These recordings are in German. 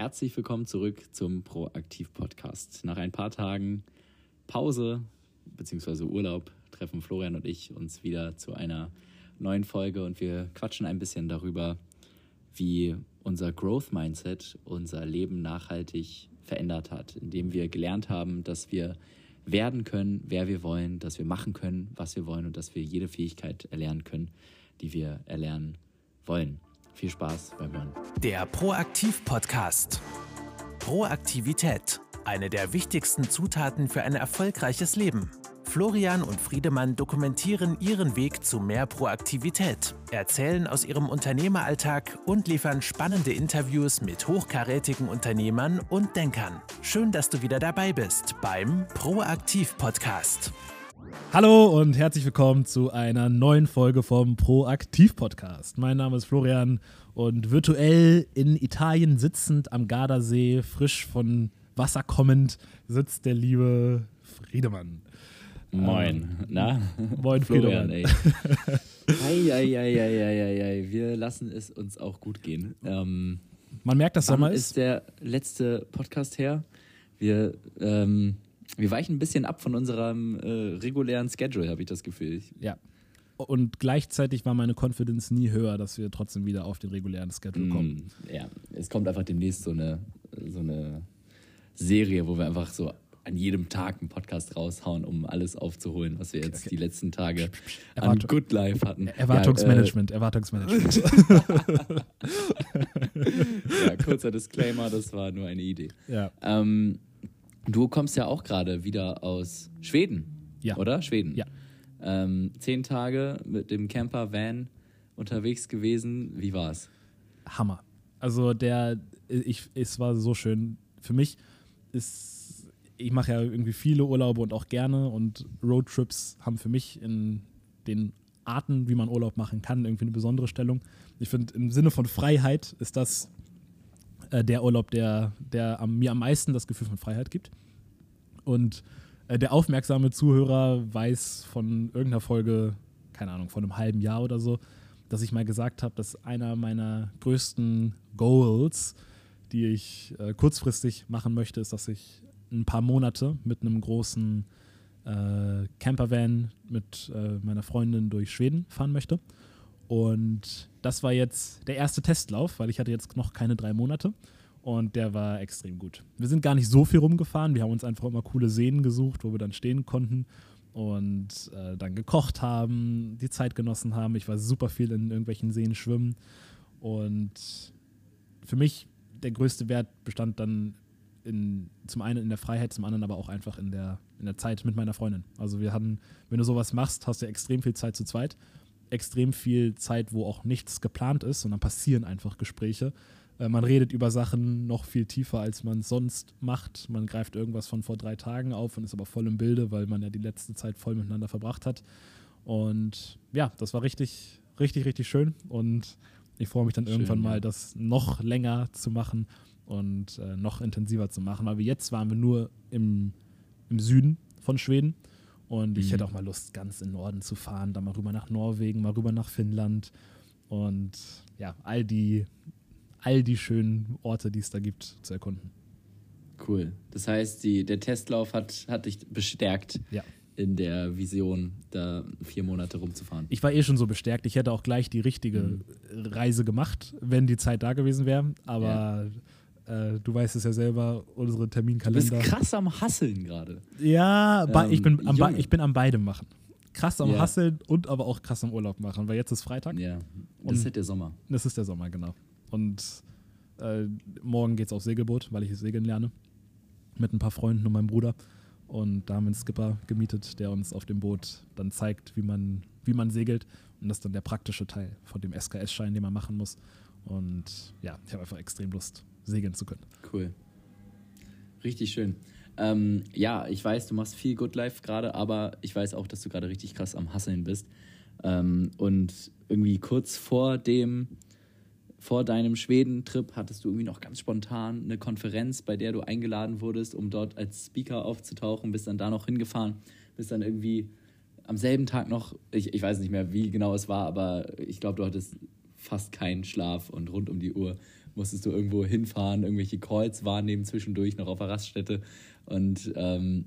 herzlich willkommen zurück zum Proaktiv-Podcast. Nach ein paar Tagen Pause bzw. Urlaub treffen Florian und ich uns wieder zu einer neuen Folge und wir quatschen ein bisschen darüber, wie unser Growth Mindset unser Leben nachhaltig verändert hat, indem wir gelernt haben, dass wir werden können, wer wir wollen, dass wir machen können, was wir wollen und dass wir jede Fähigkeit erlernen können, die wir erlernen wollen. Viel Spaß beim Hören. Der Proaktiv-Podcast. Proaktivität. Eine der wichtigsten Zutaten für ein erfolgreiches Leben. Florian und Friedemann dokumentieren ihren Weg zu mehr Proaktivität, erzählen aus ihrem Unternehmeralltag und liefern spannende Interviews mit hochkarätigen Unternehmern und Denkern. Schön, dass du wieder dabei bist beim Proaktiv-Podcast. Hallo und herzlich willkommen zu einer neuen Folge vom Proaktiv-Podcast. Mein Name ist Florian und virtuell in Italien sitzend am Gardasee, frisch von Wasser kommend, sitzt der liebe Friedemann. Moin. Ähm, Na? Moin, Florian, ey. Eieieiei, wir lassen es uns auch gut gehen. Ähm, Man merkt, dass Sommer ist. ist der letzte Podcast her. Wir, ähm, wir weichen ein bisschen ab von unserem äh, regulären Schedule, habe ich das Gefühl. Ja. Und gleichzeitig war meine Confidence nie höher, dass wir trotzdem wieder auf den regulären Schedule mm, kommen. Ja, es kommt einfach demnächst so eine, so eine Serie, wo wir einfach so an jedem Tag einen Podcast raushauen, um alles aufzuholen, was wir jetzt okay. die letzten Tage Erwartung, an Good Life hatten. Erwartungsmanagement, ja, äh, Erwartungsmanagement. ja, kurzer Disclaimer, das war nur eine Idee. Ja. Ähm, du kommst ja auch gerade wieder aus Schweden, ja. oder? Schweden. Ja. Ähm, zehn Tage mit dem Camper Van unterwegs gewesen. Wie war's? Hammer. Also der, ich, es war so schön. Für mich ist ich mache ja irgendwie viele Urlaube und auch gerne und Roadtrips haben für mich in den Arten, wie man Urlaub machen kann, irgendwie eine besondere Stellung. Ich finde, im Sinne von Freiheit ist das äh, der Urlaub, der, der am, mir am meisten das Gefühl von Freiheit gibt. Und äh, der aufmerksame Zuhörer weiß von irgendeiner Folge, keine Ahnung, von einem halben Jahr oder so, dass ich mal gesagt habe, dass einer meiner größten Goals, die ich äh, kurzfristig machen möchte, ist, dass ich ein paar Monate mit einem großen äh, Campervan mit äh, meiner Freundin durch Schweden fahren möchte. Und das war jetzt der erste Testlauf, weil ich hatte jetzt noch keine drei Monate. Und der war extrem gut. Wir sind gar nicht so viel rumgefahren. Wir haben uns einfach immer coole Seen gesucht, wo wir dann stehen konnten und äh, dann gekocht haben, die Zeit genossen haben. Ich war super viel in irgendwelchen Seen schwimmen. Und für mich der größte Wert bestand dann in, zum einen in der Freiheit, zum anderen aber auch einfach in der, in der Zeit mit meiner Freundin. Also wir hatten, wenn du sowas machst, hast du extrem viel Zeit zu zweit, extrem viel Zeit, wo auch nichts geplant ist, sondern passieren einfach Gespräche. Äh, man redet über Sachen noch viel tiefer, als man sonst macht. Man greift irgendwas von vor drei Tagen auf und ist aber voll im Bilde, weil man ja die letzte Zeit voll miteinander verbracht hat. Und ja, das war richtig, richtig, richtig schön. Und ich freue mich dann schön, irgendwann ja. mal, das noch länger zu machen und äh, noch intensiver zu machen. Weil wir jetzt waren wir nur im, im Süden von Schweden. Und ich mhm. hätte auch mal Lust, ganz in den Norden zu fahren, dann mal rüber nach Norwegen, mal rüber nach Finnland und ja, all die, all die schönen Orte, die es da gibt, zu erkunden. Cool. Das heißt, die, der Testlauf hat, hat dich bestärkt ja. in der Vision, da vier Monate rumzufahren. Ich war eh schon so bestärkt. Ich hätte auch gleich die richtige mhm. Reise gemacht, wenn die Zeit da gewesen wäre. Aber ja äh, du weißt es ja selber, unsere Terminkalender. Du bist krass am Hasseln gerade. Ja, ähm, ich, bin am ich bin am beidem machen. Krass am ja. Hasseln und aber auch krass am Urlaub machen, weil jetzt ist Freitag. Ja, das ist halt der Sommer. Das ist der Sommer, genau. Und äh, morgen es aufs Segelboot, weil ich segeln lerne. Mit ein paar Freunden und meinem Bruder. Und da haben wir einen Skipper gemietet, der uns auf dem Boot dann zeigt, wie man, wie man segelt. Und das ist dann der praktische Teil von dem SKS-Schein, den man machen muss. Und ja, ich habe einfach extrem Lust, segeln zu können. Cool. Richtig schön. Ähm, ja, ich weiß, du machst viel Good Life gerade, aber ich weiß auch, dass du gerade richtig krass am Hasseln bist. Ähm, und irgendwie kurz vor dem, vor deinem Schweden-Trip hattest du irgendwie noch ganz spontan eine Konferenz, bei der du eingeladen wurdest, um dort als Speaker aufzutauchen, bist dann da noch hingefahren, bist dann irgendwie am selben Tag noch, ich, ich weiß nicht mehr, wie genau es war, aber ich glaube, du hattest fast keinen Schlaf und rund um die Uhr musstest du irgendwo hinfahren, irgendwelche Calls wahrnehmen zwischendurch noch auf der Raststätte und ähm,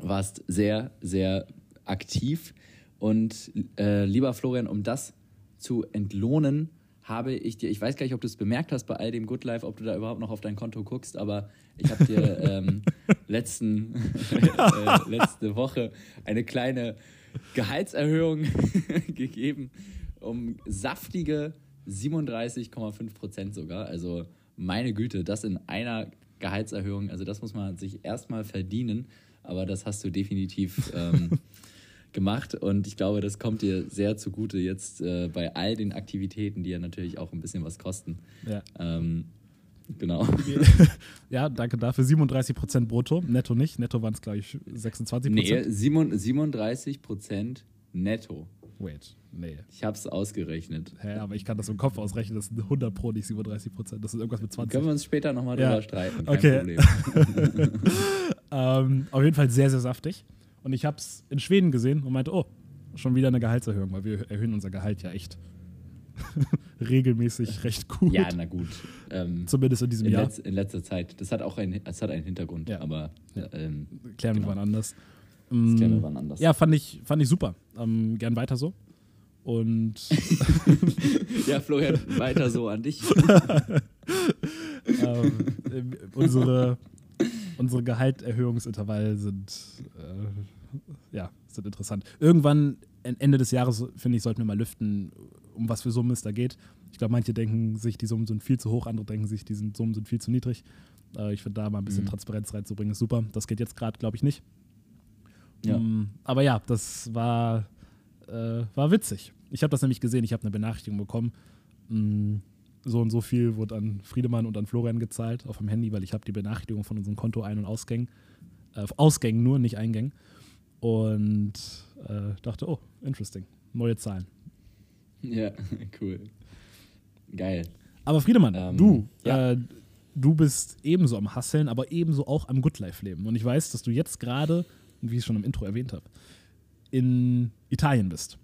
warst sehr, sehr aktiv. Und äh, lieber Florian, um das zu entlohnen, habe ich dir, ich weiß gar nicht, ob du es bemerkt hast bei all dem Good Life, ob du da überhaupt noch auf dein Konto guckst, aber ich habe dir ähm, letzten, äh, letzte Woche eine kleine Gehaltserhöhung gegeben, um saftige 37,5 Prozent sogar. Also meine Güte, das in einer Gehaltserhöhung, also das muss man sich erstmal verdienen, aber das hast du definitiv ähm, gemacht und ich glaube, das kommt dir sehr zugute jetzt äh, bei all den Aktivitäten, die ja natürlich auch ein bisschen was kosten. Ja. Ähm, genau. ja, danke dafür. 37 Prozent brutto, netto nicht. Netto waren es, glaube ich, 26 Prozent. Nee, 37 Prozent netto. Wait, nee. Ich habe es ausgerechnet. Hä, aber ich kann das im Kopf ausrechnen. Das sind 100 Pro, nicht 37 Prozent. Das ist irgendwas mit 20. Können wir uns später nochmal ja. drüber streiten. Kein okay. Problem. ähm, auf jeden Fall sehr, sehr saftig. Und ich habe es in Schweden gesehen und meinte, oh, schon wieder eine Gehaltserhöhung, weil wir erhöhen unser Gehalt ja echt regelmäßig recht gut. Ja, na gut. Ähm, Zumindest in diesem in Jahr. Letz, in letzter Zeit. Das hat auch einen, das hat einen Hintergrund, ja. aber ja. Ähm, klären genau. wir wann anders. Klären wir wann anders. Ja, fand ich, fand ich super. Ähm, gern weiter so. Und ja, Florian, weiter so an dich. ähm, unsere, unsere Gehalterhöhungsintervalle sind äh, ja, sind interessant. Irgendwann, Ende des Jahres, finde ich, sollten wir mal lüften, um was für Summen es da geht. Ich glaube, manche denken sich, die Summen sind viel zu hoch, andere denken sich, die Summen sind viel zu niedrig. Äh, ich finde, da mal ein bisschen mhm. Transparenz reinzubringen, ist super. Das geht jetzt gerade, glaube ich, nicht. Ja. Um, ähm, aber ja, das war, äh, war witzig. Ich habe das nämlich gesehen, ich habe eine Benachrichtigung bekommen. Mm, so und so viel wurde an Friedemann und an Florian gezahlt auf dem Handy, weil ich habe die Benachrichtigung von unserem Konto Ein- und Ausgängen, äh, Ausgängen nur, nicht Eingängen und äh, dachte, oh, interesting, neue Zahlen. Ja, cool. Geil. Aber Friedemann, ähm, du, ja. äh, du bist ebenso am Hasseln, aber ebenso auch am Good Life leben. Und ich weiß, dass du jetzt gerade, wie ich es schon im Intro erwähnt habe, in Italien bist.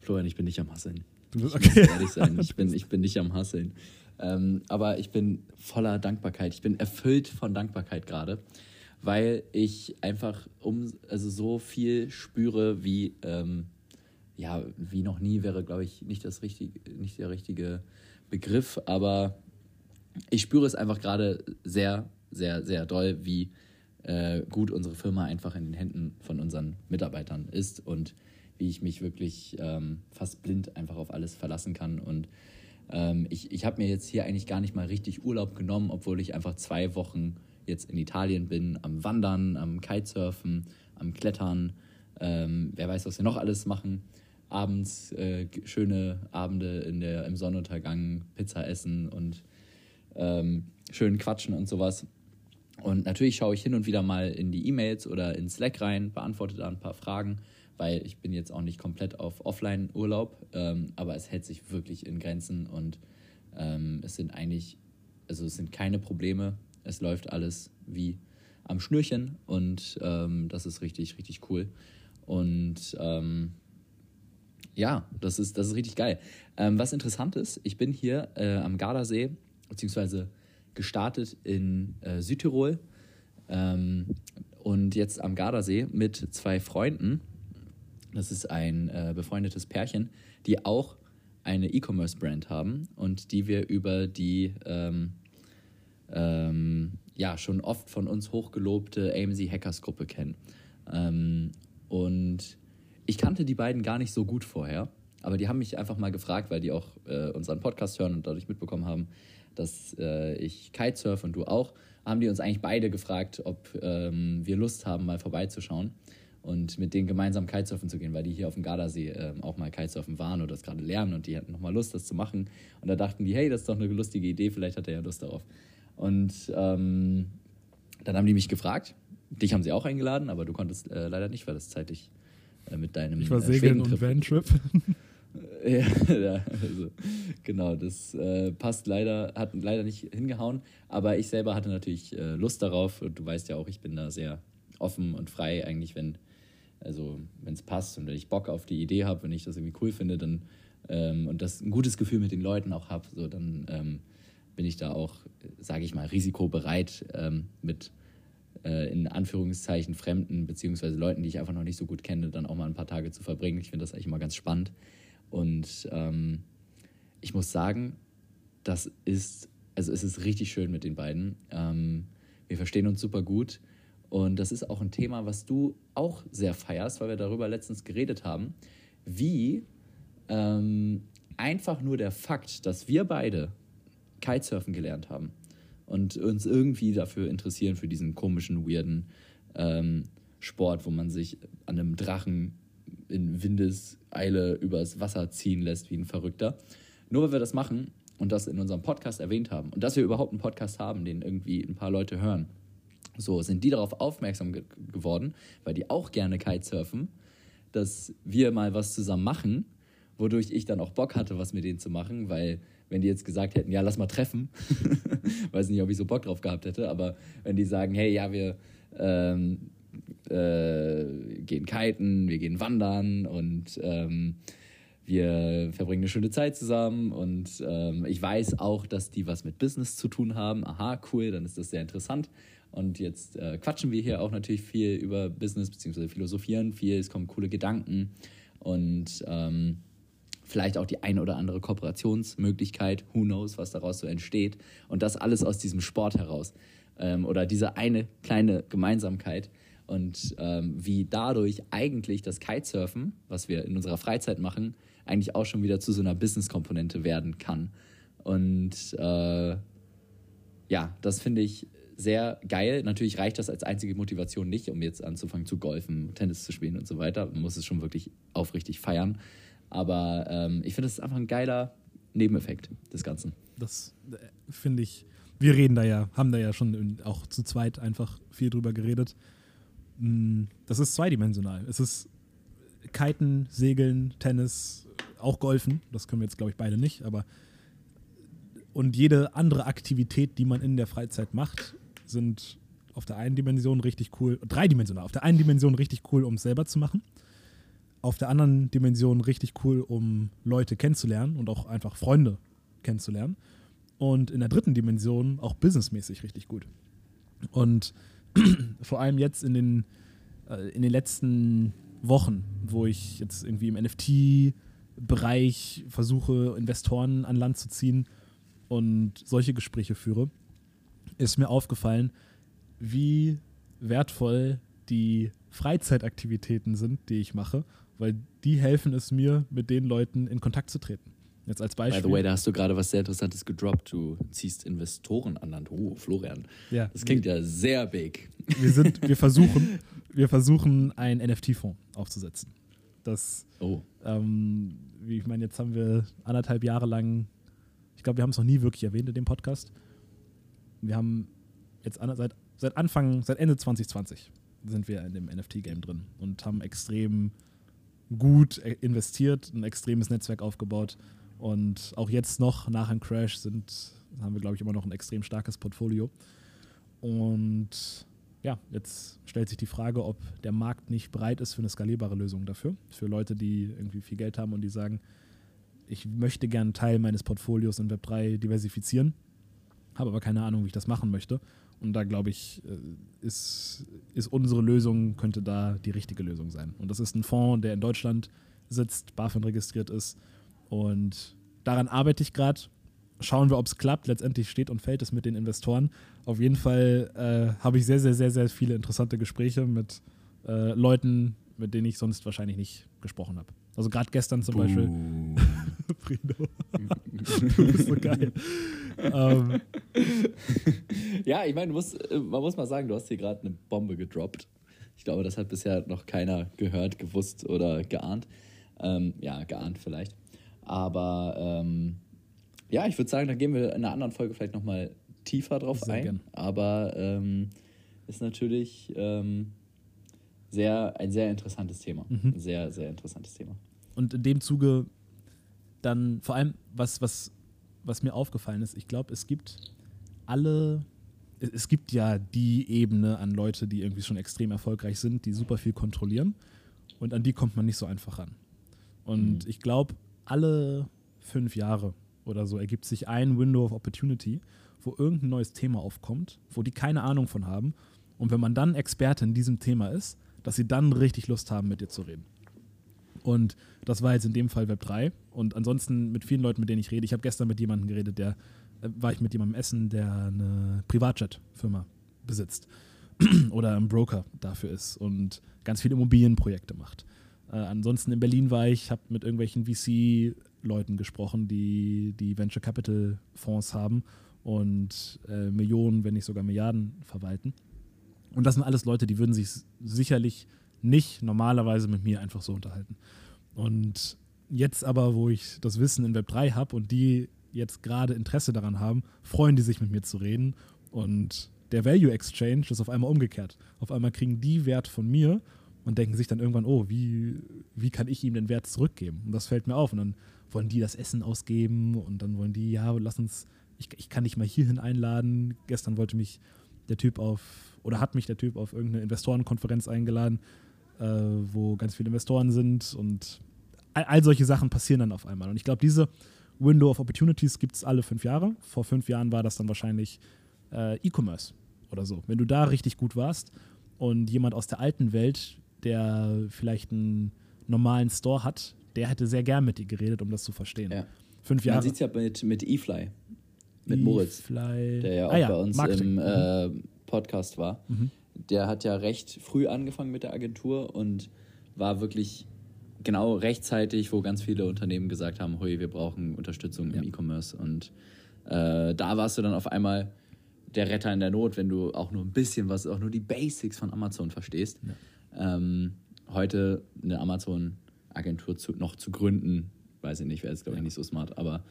Florian, ich bin nicht am Hasseln. Du bist okay. Ich muss ehrlich sein, ich bin, ich bin nicht am Hasseln. Ähm, aber ich bin voller Dankbarkeit. Ich bin erfüllt von Dankbarkeit gerade weil ich einfach um, also so viel spüre, wie, ähm, ja, wie noch nie wäre, glaube ich, nicht, das richtige, nicht der richtige Begriff, aber ich spüre es einfach gerade sehr, sehr, sehr doll, wie äh, gut unsere Firma einfach in den Händen von unseren Mitarbeitern ist und wie ich mich wirklich ähm, fast blind einfach auf alles verlassen kann. Und ähm, ich, ich habe mir jetzt hier eigentlich gar nicht mal richtig Urlaub genommen, obwohl ich einfach zwei Wochen jetzt in Italien bin, am Wandern, am Kitesurfen, am Klettern, ähm, wer weiß, was wir noch alles machen. Abends äh, schöne Abende in der, im Sonnenuntergang, Pizza essen und ähm, schön quatschen und sowas. Und natürlich schaue ich hin und wieder mal in die E-Mails oder in Slack rein, beantworte da ein paar Fragen, weil ich bin jetzt auch nicht komplett auf Offline-Urlaub, ähm, aber es hält sich wirklich in Grenzen und ähm, es sind eigentlich, also es sind keine Probleme es läuft alles wie am Schnürchen und ähm, das ist richtig, richtig cool. Und ähm, ja, das ist, das ist richtig geil. Ähm, was interessant ist, ich bin hier äh, am Gardasee, beziehungsweise gestartet in äh, Südtirol ähm, und jetzt am Gardasee mit zwei Freunden. Das ist ein äh, befreundetes Pärchen, die auch eine E-Commerce-Brand haben und die wir über die ähm, ähm, ja, schon oft von uns hochgelobte AMZ Hackers Gruppe kennen. Ähm, und ich kannte die beiden gar nicht so gut vorher, aber die haben mich einfach mal gefragt, weil die auch äh, unseren Podcast hören und dadurch mitbekommen haben, dass äh, ich Kitesurf und du auch, haben die uns eigentlich beide gefragt, ob ähm, wir Lust haben, mal vorbeizuschauen und mit denen gemeinsam Kitesurfen zu gehen, weil die hier auf dem Gardasee äh, auch mal Kitesurfen waren oder das gerade lernen und die hatten nochmal Lust, das zu machen. Und da dachten die, hey, das ist doch eine lustige Idee, vielleicht hat er ja Lust darauf. Und ähm, dann haben die mich gefragt. Dich haben sie auch eingeladen, aber du konntest äh, leider nicht, weil das zeitlich äh, mit deinem. Ich war äh, segeln und Van-Trip. ja, also, genau, das äh, passt leider, hat leider nicht hingehauen. Aber ich selber hatte natürlich äh, Lust darauf und du weißt ja auch, ich bin da sehr offen und frei, eigentlich, wenn also es passt und wenn ich Bock auf die Idee habe, wenn ich das irgendwie cool finde, dann ähm, und das ein gutes Gefühl mit den Leuten auch habe, so dann ähm, bin ich da auch, sage ich mal, risikobereit ähm, mit äh, in Anführungszeichen Fremden beziehungsweise Leuten, die ich einfach noch nicht so gut kenne, dann auch mal ein paar Tage zu verbringen. Ich finde das eigentlich immer ganz spannend. Und ähm, ich muss sagen, das ist, also es ist richtig schön mit den beiden. Ähm, wir verstehen uns super gut. Und das ist auch ein Thema, was du auch sehr feierst, weil wir darüber letztens geredet haben, wie ähm, einfach nur der Fakt, dass wir beide Kitesurfen gelernt haben und uns irgendwie dafür interessieren, für diesen komischen, weirden ähm, Sport, wo man sich an einem Drachen in Windeseile übers Wasser ziehen lässt wie ein Verrückter. Nur weil wir das machen und das in unserem Podcast erwähnt haben und dass wir überhaupt einen Podcast haben, den irgendwie ein paar Leute hören, so sind die darauf aufmerksam ge geworden, weil die auch gerne Kitesurfen, dass wir mal was zusammen machen, wodurch ich dann auch Bock hatte, was mit denen zu machen, weil wenn die jetzt gesagt hätten, ja, lass mal treffen, weiß nicht, ob ich so Bock drauf gehabt hätte, aber wenn die sagen, hey, ja, wir ähm, äh, gehen kiten, wir gehen wandern und ähm, wir verbringen eine schöne Zeit zusammen und ähm, ich weiß auch, dass die was mit Business zu tun haben. Aha, cool, dann ist das sehr interessant. Und jetzt äh, quatschen wir hier auch natürlich viel über Business bzw. philosophieren viel, es kommen coole Gedanken und ähm, vielleicht auch die eine oder andere Kooperationsmöglichkeit, who knows, was daraus so entsteht. Und das alles aus diesem Sport heraus. Ähm, oder diese eine kleine Gemeinsamkeit. Und ähm, wie dadurch eigentlich das Kitesurfen, was wir in unserer Freizeit machen, eigentlich auch schon wieder zu so einer Business-Komponente werden kann. Und äh, ja, das finde ich sehr geil. Natürlich reicht das als einzige Motivation nicht, um jetzt anzufangen zu golfen, Tennis zu spielen und so weiter. Man muss es schon wirklich aufrichtig feiern. Aber ähm, ich finde, das ist einfach ein geiler Nebeneffekt des Ganzen. Das äh, finde ich. Wir reden da ja, haben da ja schon auch zu zweit einfach viel drüber geredet. Mm, das ist zweidimensional. Es ist Kiten, Segeln, Tennis, auch Golfen. Das können wir jetzt, glaube ich, beide nicht. Aber und jede andere Aktivität, die man in der Freizeit macht, sind auf der einen Dimension richtig cool, dreidimensional, auf der einen Dimension richtig cool, um es selber zu machen auf der anderen Dimension richtig cool, um Leute kennenzulernen und auch einfach Freunde kennenzulernen. Und in der dritten Dimension auch businessmäßig richtig gut. Und vor allem jetzt in den, äh, in den letzten Wochen, wo ich jetzt irgendwie im NFT-Bereich versuche, Investoren an Land zu ziehen und solche Gespräche führe, ist mir aufgefallen, wie wertvoll die Freizeitaktivitäten sind, die ich mache weil die helfen es mir, mit den Leuten in Kontakt zu treten. Jetzt als Beispiel. By the way, da hast du gerade was sehr Interessantes gedroppt. Du ziehst Investoren an Land. Oh, Florian. Ja. Das klingt ja sehr big. Wir, sind, wir versuchen, wir versuchen einen NFT-Fonds aufzusetzen. Das, oh. ähm, wie ich meine, jetzt haben wir anderthalb Jahre lang, ich glaube, wir haben es noch nie wirklich erwähnt in dem Podcast. Wir haben jetzt seit, seit Anfang, seit Ende 2020 sind wir in dem NFT-Game drin und haben extrem gut investiert, ein extremes Netzwerk aufgebaut. Und auch jetzt noch nach einem Crash sind, haben wir, glaube ich, immer noch ein extrem starkes Portfolio. Und ja, jetzt stellt sich die Frage, ob der Markt nicht bereit ist für eine skalierbare Lösung dafür. Für Leute, die irgendwie viel Geld haben und die sagen, ich möchte gerne einen Teil meines Portfolios in Web3 diversifizieren, habe aber keine Ahnung, wie ich das machen möchte. Und da glaube ich, äh, ist, ist unsere Lösung, könnte da die richtige Lösung sein. Und das ist ein Fonds, der in Deutschland sitzt, BaFin registriert ist. Und daran arbeite ich gerade. Schauen wir, ob es klappt. Letztendlich steht und fällt es mit den Investoren. Auf jeden Fall äh, habe ich sehr, sehr, sehr, sehr viele interessante Gespräche mit äh, Leuten, mit denen ich sonst wahrscheinlich nicht gesprochen habe. Also gerade gestern zum Buh. Beispiel. Frido. du bist so geil. ähm. Ja, ich meine, äh, man muss mal sagen, du hast hier gerade eine Bombe gedroppt. Ich glaube, das hat bisher noch keiner gehört, gewusst oder geahnt. Ähm, ja, geahnt vielleicht. Aber ähm, ja, ich würde sagen, da gehen wir in einer anderen Folge vielleicht nochmal tiefer drauf Sehr ein. Gern. Aber ähm, ist natürlich ähm, sehr, ein sehr interessantes Thema. Mhm. Ein sehr, sehr interessantes Thema. Und in dem Zuge dann vor allem, was, was, was mir aufgefallen ist, ich glaube, es gibt alle, es gibt ja die Ebene an Leute, die irgendwie schon extrem erfolgreich sind, die super viel kontrollieren. Und an die kommt man nicht so einfach ran. Und mhm. ich glaube, alle fünf Jahre oder so ergibt sich ein Window of Opportunity, wo irgendein neues Thema aufkommt, wo die keine Ahnung von haben. Und wenn man dann Experte in diesem Thema ist, dass sie dann richtig Lust haben, mit dir zu reden. Und das war jetzt in dem Fall Web 3. Und ansonsten mit vielen Leuten, mit denen ich rede. Ich habe gestern mit jemandem geredet, der äh, war ich mit jemandem essen, der eine Privatjet-Firma besitzt oder ein Broker dafür ist und ganz viele Immobilienprojekte macht. Äh, ansonsten in Berlin war ich, habe mit irgendwelchen VC-Leuten gesprochen, die die Venture Capital Fonds haben und äh, Millionen, wenn nicht sogar Milliarden verwalten. Und das sind alles Leute, die würden sich sicherlich nicht normalerweise mit mir einfach so unterhalten. Und jetzt aber, wo ich das Wissen in Web 3 habe und die jetzt gerade Interesse daran haben, freuen die sich mit mir zu reden. Und der Value Exchange ist auf einmal umgekehrt. Auf einmal kriegen die Wert von mir und denken sich dann irgendwann, oh, wie, wie kann ich ihm den Wert zurückgeben? Und das fällt mir auf. Und dann wollen die das Essen ausgeben und dann wollen die, ja, lass uns, ich, ich kann dich mal hierhin einladen. Gestern wollte mich der Typ auf, oder hat mich der Typ auf irgendeine Investorenkonferenz eingeladen äh, wo ganz viele Investoren sind und all, all, solche Sachen passieren dann auf einmal. Und ich glaube, diese Window of Opportunities gibt es alle fünf Jahre. Vor fünf Jahren war das dann wahrscheinlich äh, E-Commerce oder so. Wenn du da richtig gut warst und jemand aus der alten Welt, der vielleicht einen normalen Store hat, der hätte sehr gern mit dir geredet, um das zu verstehen. Ja. Fünf Jahre. Man sieht es ja mit, mit eFly, mit Moritz, der ja auch ah, ja. bei uns Marketing. im äh, Podcast war. Mhm der hat ja recht früh angefangen mit der Agentur und war wirklich genau rechtzeitig, wo ganz viele Unternehmen gesagt haben, hui, wir brauchen Unterstützung ja. im E-Commerce. Und äh, da warst du dann auf einmal der Retter in der Not, wenn du auch nur ein bisschen was, auch nur die Basics von Amazon verstehst. Ja. Ähm, heute eine Amazon-Agentur noch zu gründen, weiß ich nicht, wäre jetzt, glaube ich, nicht so smart, aber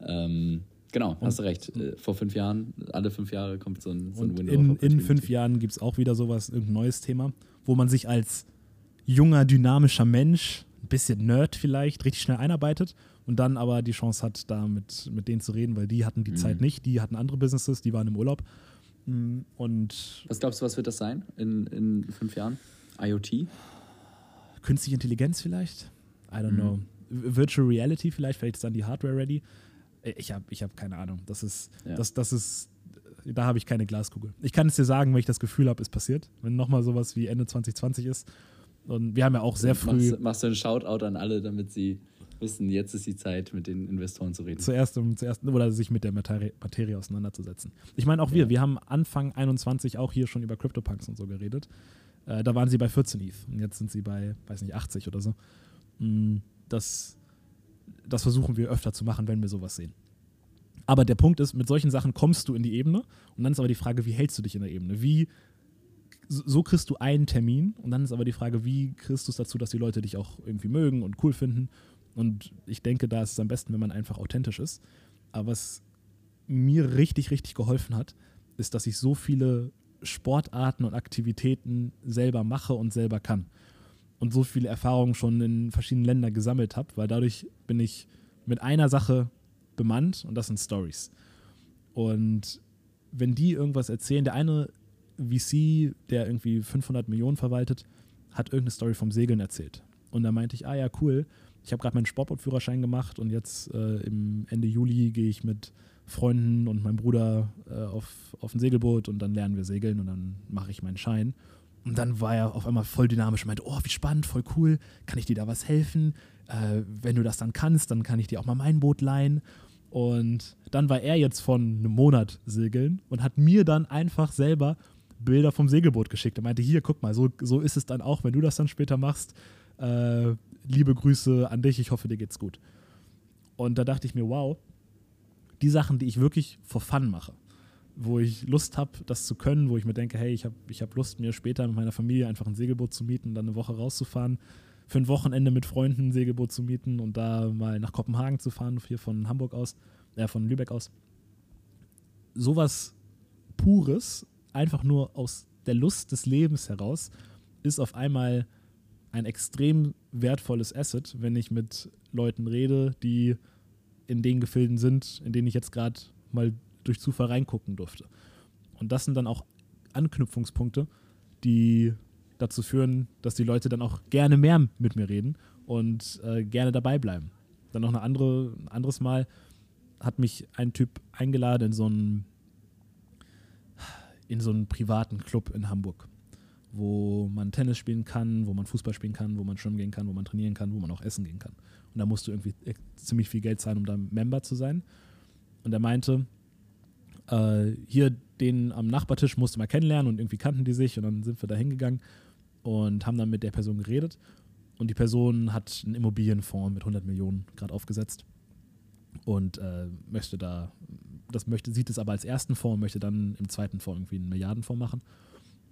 ähm, Genau, hast du recht. Äh, vor fünf Jahren, alle fünf Jahre kommt so ein, so ein Window. In, in fünf Jahren gibt es auch wieder sowas, irgendein neues Thema, wo man sich als junger, dynamischer Mensch, ein bisschen Nerd vielleicht, richtig schnell einarbeitet und dann aber die Chance hat, da mit, mit denen zu reden, weil die hatten die mhm. Zeit nicht, die hatten andere Businesses, die waren im Urlaub. Mm, und was glaubst du, was wird das sein in, in fünf Jahren? IoT? Künstliche Intelligenz vielleicht? I don't mhm. know. Virtual Reality vielleicht, vielleicht ist dann die Hardware ready. Ich habe ich hab keine Ahnung. Das ist, ja. das, das ist, da habe ich keine Glaskugel. Ich kann es dir sagen, wenn ich das Gefühl habe, es passiert. Wenn nochmal sowas wie Ende 2020 ist. Und wir haben ja auch sehr früh. Machst, machst du einen Shoutout an alle, damit sie wissen, jetzt ist die Zeit, mit den Investoren zu reden. Zuerst, um, zuerst oder sich mit der Materie, Materie auseinanderzusetzen. Ich meine, auch wir, ja. wir haben Anfang 21 auch hier schon über CryptoPunks und so geredet. Äh, da waren sie bei 14 ETH und jetzt sind sie bei, weiß nicht, 80 oder so. Mm, das das versuchen wir öfter zu machen, wenn wir sowas sehen. Aber der Punkt ist, mit solchen Sachen kommst du in die Ebene und dann ist aber die Frage, wie hältst du dich in der Ebene? Wie, so kriegst du einen Termin und dann ist aber die Frage, wie kriegst du es dazu, dass die Leute dich auch irgendwie mögen und cool finden? Und ich denke, da ist es am besten, wenn man einfach authentisch ist. Aber was mir richtig, richtig geholfen hat, ist, dass ich so viele Sportarten und Aktivitäten selber mache und selber kann und so viele Erfahrungen schon in verschiedenen Ländern gesammelt habe, weil dadurch bin ich mit einer Sache bemannt und das sind Stories. Und wenn die irgendwas erzählen, der eine VC, der irgendwie 500 Millionen verwaltet, hat irgendeine Story vom Segeln erzählt. Und da meinte ich, ah ja, cool, ich habe gerade meinen Sportbootführerschein gemacht und jetzt äh, im Ende Juli gehe ich mit Freunden und meinem Bruder äh, auf, auf ein Segelboot und dann lernen wir segeln und dann mache ich meinen Schein. Und dann war er auf einmal voll dynamisch und meinte, oh, wie spannend, voll cool, kann ich dir da was helfen? Äh, wenn du das dann kannst, dann kann ich dir auch mal mein Boot leihen. Und dann war er jetzt von einem Monat segeln und hat mir dann einfach selber Bilder vom Segelboot geschickt. Er meinte, hier, guck mal, so, so ist es dann auch, wenn du das dann später machst. Äh, liebe Grüße an dich, ich hoffe, dir geht's gut. Und da dachte ich mir, wow, die Sachen, die ich wirklich for fun mache, wo ich Lust habe, das zu können, wo ich mir denke, hey, ich habe ich hab Lust, mir später mit meiner Familie einfach ein Segelboot zu mieten, dann eine Woche rauszufahren, für ein Wochenende mit Freunden ein Segelboot zu mieten und da mal nach Kopenhagen zu fahren, hier von Hamburg aus, äh, von Lübeck aus. Sowas Pures, einfach nur aus der Lust des Lebens heraus, ist auf einmal ein extrem wertvolles Asset, wenn ich mit Leuten rede, die in den Gefilden sind, in denen ich jetzt gerade mal durch Zufall reingucken durfte. Und das sind dann auch Anknüpfungspunkte, die dazu führen, dass die Leute dann auch gerne mehr mit mir reden und äh, gerne dabei bleiben. Dann noch eine andere, ein anderes Mal hat mich ein Typ eingeladen in so einen, in so einen privaten Club in Hamburg, wo man Tennis spielen kann, wo man Fußball spielen kann, wo man schwimmen gehen kann, wo man trainieren kann, wo man auch essen gehen kann. Und da musst du irgendwie ziemlich viel Geld zahlen, um da Member zu sein. Und er meinte, äh, hier den am Nachbartisch musste mal kennenlernen und irgendwie kannten die sich und dann sind wir da hingegangen und haben dann mit der Person geredet. Und die Person hat einen Immobilienfonds mit 100 Millionen gerade aufgesetzt und äh, möchte da, das möchte, sieht es aber als ersten Fonds und möchte dann im zweiten Fonds irgendwie einen Milliardenfonds machen.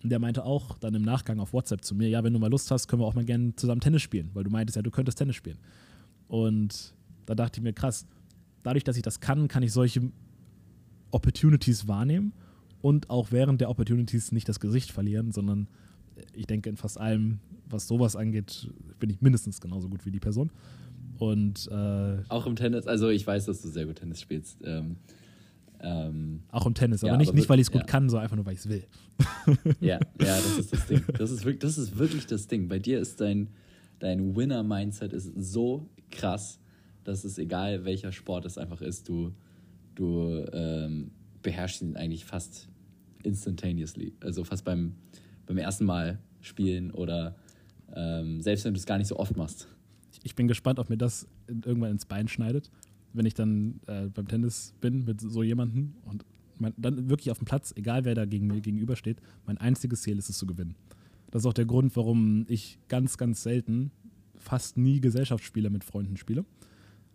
Und der meinte auch dann im Nachgang auf WhatsApp zu mir, ja, wenn du mal Lust hast, können wir auch mal gerne zusammen Tennis spielen, weil du meintest ja, du könntest Tennis spielen. Und da dachte ich mir, krass, dadurch, dass ich das kann, kann ich solche Opportunities wahrnehmen und auch während der Opportunities nicht das Gesicht verlieren, sondern ich denke, in fast allem, was sowas angeht, bin ich mindestens genauso gut wie die Person. Und äh, auch im Tennis, also ich weiß, dass du sehr gut Tennis spielst. Ähm, ähm, auch im Tennis, aber ja, nicht, aber nicht, weil ich es gut ja. kann, sondern einfach nur, weil ich es will. Ja, ja, das ist das Ding. Das ist, wirklich, das ist wirklich das Ding. Bei dir ist dein, dein Winner-Mindset so krass, dass es egal welcher Sport es einfach ist, du, du ähm, beherrschst ihn eigentlich fast instantaneously. Also fast beim, beim ersten Mal spielen oder ähm, selbst wenn du es gar nicht so oft machst. Ich bin gespannt, ob mir das irgendwann ins Bein schneidet, wenn ich dann äh, beim Tennis bin mit so jemandem und mein, dann wirklich auf dem Platz, egal wer da gegen mir gegenübersteht, mein einziges Ziel ist es zu gewinnen. Das ist auch der Grund, warum ich ganz, ganz selten, fast nie Gesellschaftsspiele mit Freunden spiele.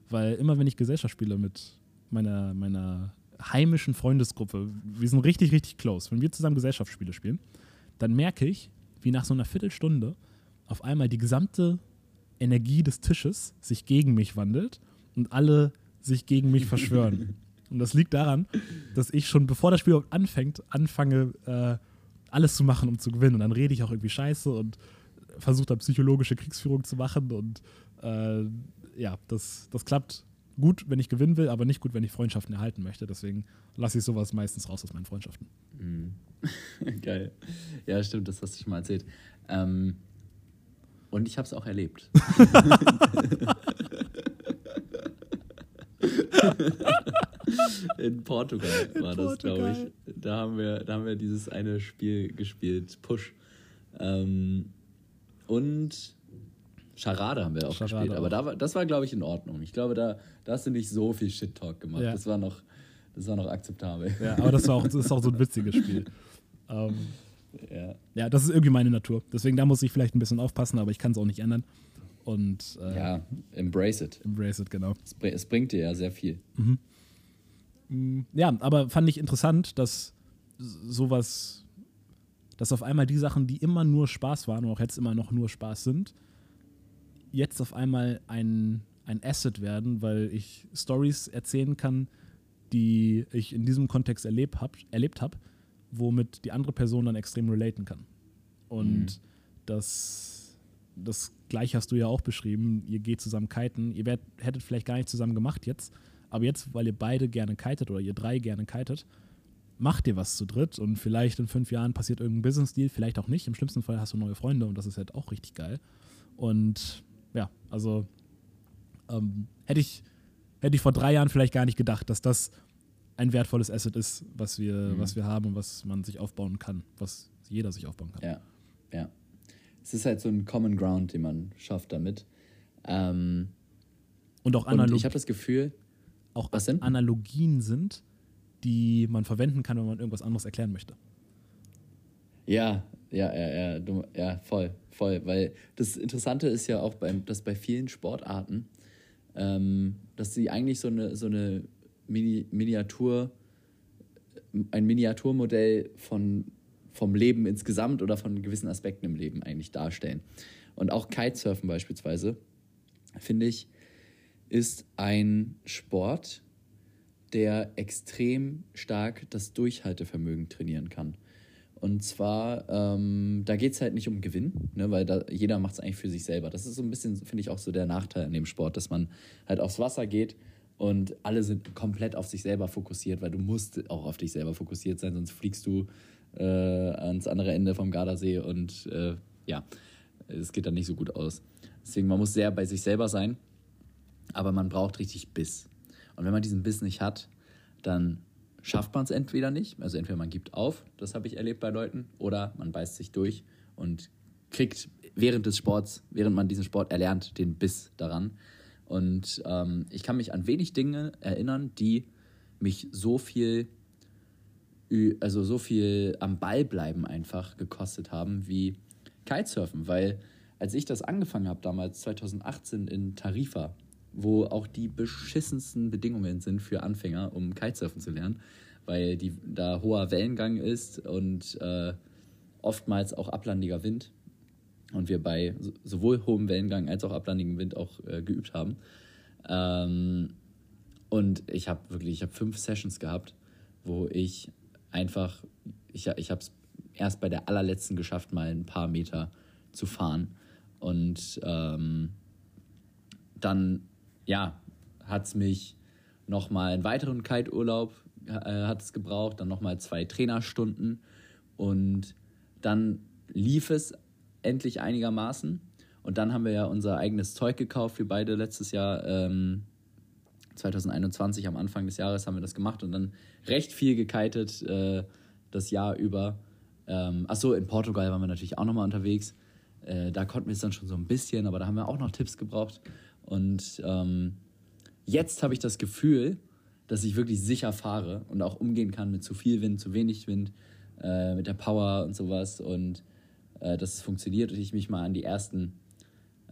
Weil immer, wenn ich Gesellschaftsspiele mit meiner, meiner heimischen Freundesgruppe, wir sind richtig, richtig close, wenn wir zusammen Gesellschaftsspiele spielen, dann merke ich, wie nach so einer Viertelstunde auf einmal die gesamte Energie des Tisches sich gegen mich wandelt und alle sich gegen mich verschwören. und das liegt daran, dass ich schon, bevor das Spiel überhaupt anfängt, anfange, äh, alles zu machen, um zu gewinnen. Und dann rede ich auch irgendwie scheiße und versuche da psychologische Kriegsführung zu machen. Und äh, ja, das, das klappt gut, wenn ich gewinnen will, aber nicht gut, wenn ich Freundschaften erhalten möchte. Deswegen lasse ich sowas meistens raus aus meinen Freundschaften. Mhm. Geil. Ja, stimmt, das hast du schon mal erzählt. Ähm, und ich habe es auch erlebt. In Portugal war In das, glaube ich. Da haben, wir, da haben wir dieses eine Spiel gespielt, Push. Ähm, und Charade haben wir auch Charade gespielt. Aber da war, das war, glaube ich, in Ordnung. Ich glaube, da, da hast du nicht so viel Shit-Talk gemacht. Ja. Das, war noch, das war noch akzeptabel. Ja, aber das, war auch, das ist auch so ein witziges Spiel. Ähm, ja. ja, das ist irgendwie meine Natur. Deswegen da muss ich vielleicht ein bisschen aufpassen, aber ich kann es auch nicht ändern. Und, äh, ja, embrace it. Embrace it, genau. Es, es bringt dir ja sehr viel. Mhm. Mm, ja, aber fand ich interessant, dass sowas, dass auf einmal die Sachen, die immer nur Spaß waren und auch jetzt immer noch nur Spaß sind, jetzt auf einmal ein, ein Asset werden, weil ich Stories erzählen kann, die ich in diesem Kontext erlebt habe, erlebt hab, womit die andere Person dann extrem relaten kann. Und mhm. das, das gleich hast du ja auch beschrieben, ihr geht zusammen kiten, ihr werdet, hättet vielleicht gar nicht zusammen gemacht jetzt, aber jetzt, weil ihr beide gerne kitet oder ihr drei gerne kitet, macht ihr was zu dritt und vielleicht in fünf Jahren passiert irgendein Business-Deal, vielleicht auch nicht. Im schlimmsten Fall hast du neue Freunde und das ist halt auch richtig geil. Und ja, also ähm, hätte ich, hätte ich vor drei Jahren vielleicht gar nicht gedacht, dass das ein wertvolles Asset ist, was wir, mhm. was wir haben und was man sich aufbauen kann, was jeder sich aufbauen kann. Ja, ja. Es ist halt so ein Common Ground, den man schafft damit. Ähm, und auch Analogien. Ich habe das Gefühl, auch was denn? Analogien sind, die man verwenden kann, wenn man irgendwas anderes erklären möchte. Ja, ja, ja, ja, ja, voll, voll. Weil das Interessante ist ja auch, beim, dass bei vielen Sportarten, ähm, dass sie eigentlich so eine, so eine Mini Miniatur, ein Miniaturmodell von, vom Leben insgesamt oder von gewissen Aspekten im Leben eigentlich darstellen. Und auch Kitesurfen beispielsweise, finde ich, ist ein Sport, der extrem stark das Durchhaltevermögen trainieren kann. Und zwar, ähm, da geht es halt nicht um Gewinn, ne, weil da, jeder macht es eigentlich für sich selber. Das ist so ein bisschen, finde ich, auch so der Nachteil an dem Sport, dass man halt aufs Wasser geht und alle sind komplett auf sich selber fokussiert, weil du musst auch auf dich selber fokussiert sein, sonst fliegst du äh, ans andere Ende vom Gardasee und äh, ja, es geht dann nicht so gut aus. Deswegen, man muss sehr bei sich selber sein, aber man braucht richtig Biss. Und wenn man diesen Biss nicht hat, dann schafft man es entweder nicht, also entweder man gibt auf, das habe ich erlebt bei Leuten, oder man beißt sich durch und kriegt während des Sports, während man diesen Sport erlernt, den Biss daran. Und ähm, ich kann mich an wenig Dinge erinnern, die mich so viel, also so viel am Ball bleiben einfach gekostet haben wie Kitesurfen, weil als ich das angefangen habe damals 2018 in Tarifa, wo auch die beschissensten Bedingungen sind für Anfänger, um Kitesurfen zu lernen, weil die, da hoher Wellengang ist und äh, oftmals auch ablandiger Wind und wir bei sowohl hohem Wellengang als auch ablandigem Wind auch äh, geübt haben. Ähm, und ich habe wirklich, ich habe fünf Sessions gehabt, wo ich einfach, ich, ich habe es erst bei der allerletzten geschafft, mal ein paar Meter zu fahren. Und ähm, dann, ja, hat es mich nochmal einen weiteren Kite-Urlaub äh, hat es gebraucht, dann nochmal zwei Trainerstunden und dann lief es endlich einigermaßen. Und dann haben wir ja unser eigenes Zeug gekauft, wir beide letztes Jahr, ähm, 2021, am Anfang des Jahres haben wir das gemacht und dann recht viel gekitet äh, das Jahr über. Ähm, achso, in Portugal waren wir natürlich auch nochmal unterwegs. Äh, da konnten wir es dann schon so ein bisschen, aber da haben wir auch noch Tipps gebraucht. Und ähm, jetzt habe ich das Gefühl, dass ich wirklich sicher fahre und auch umgehen kann mit zu viel Wind, zu wenig Wind, äh, mit der Power und sowas. Und äh, dass es funktioniert und ich mich mal an die ersten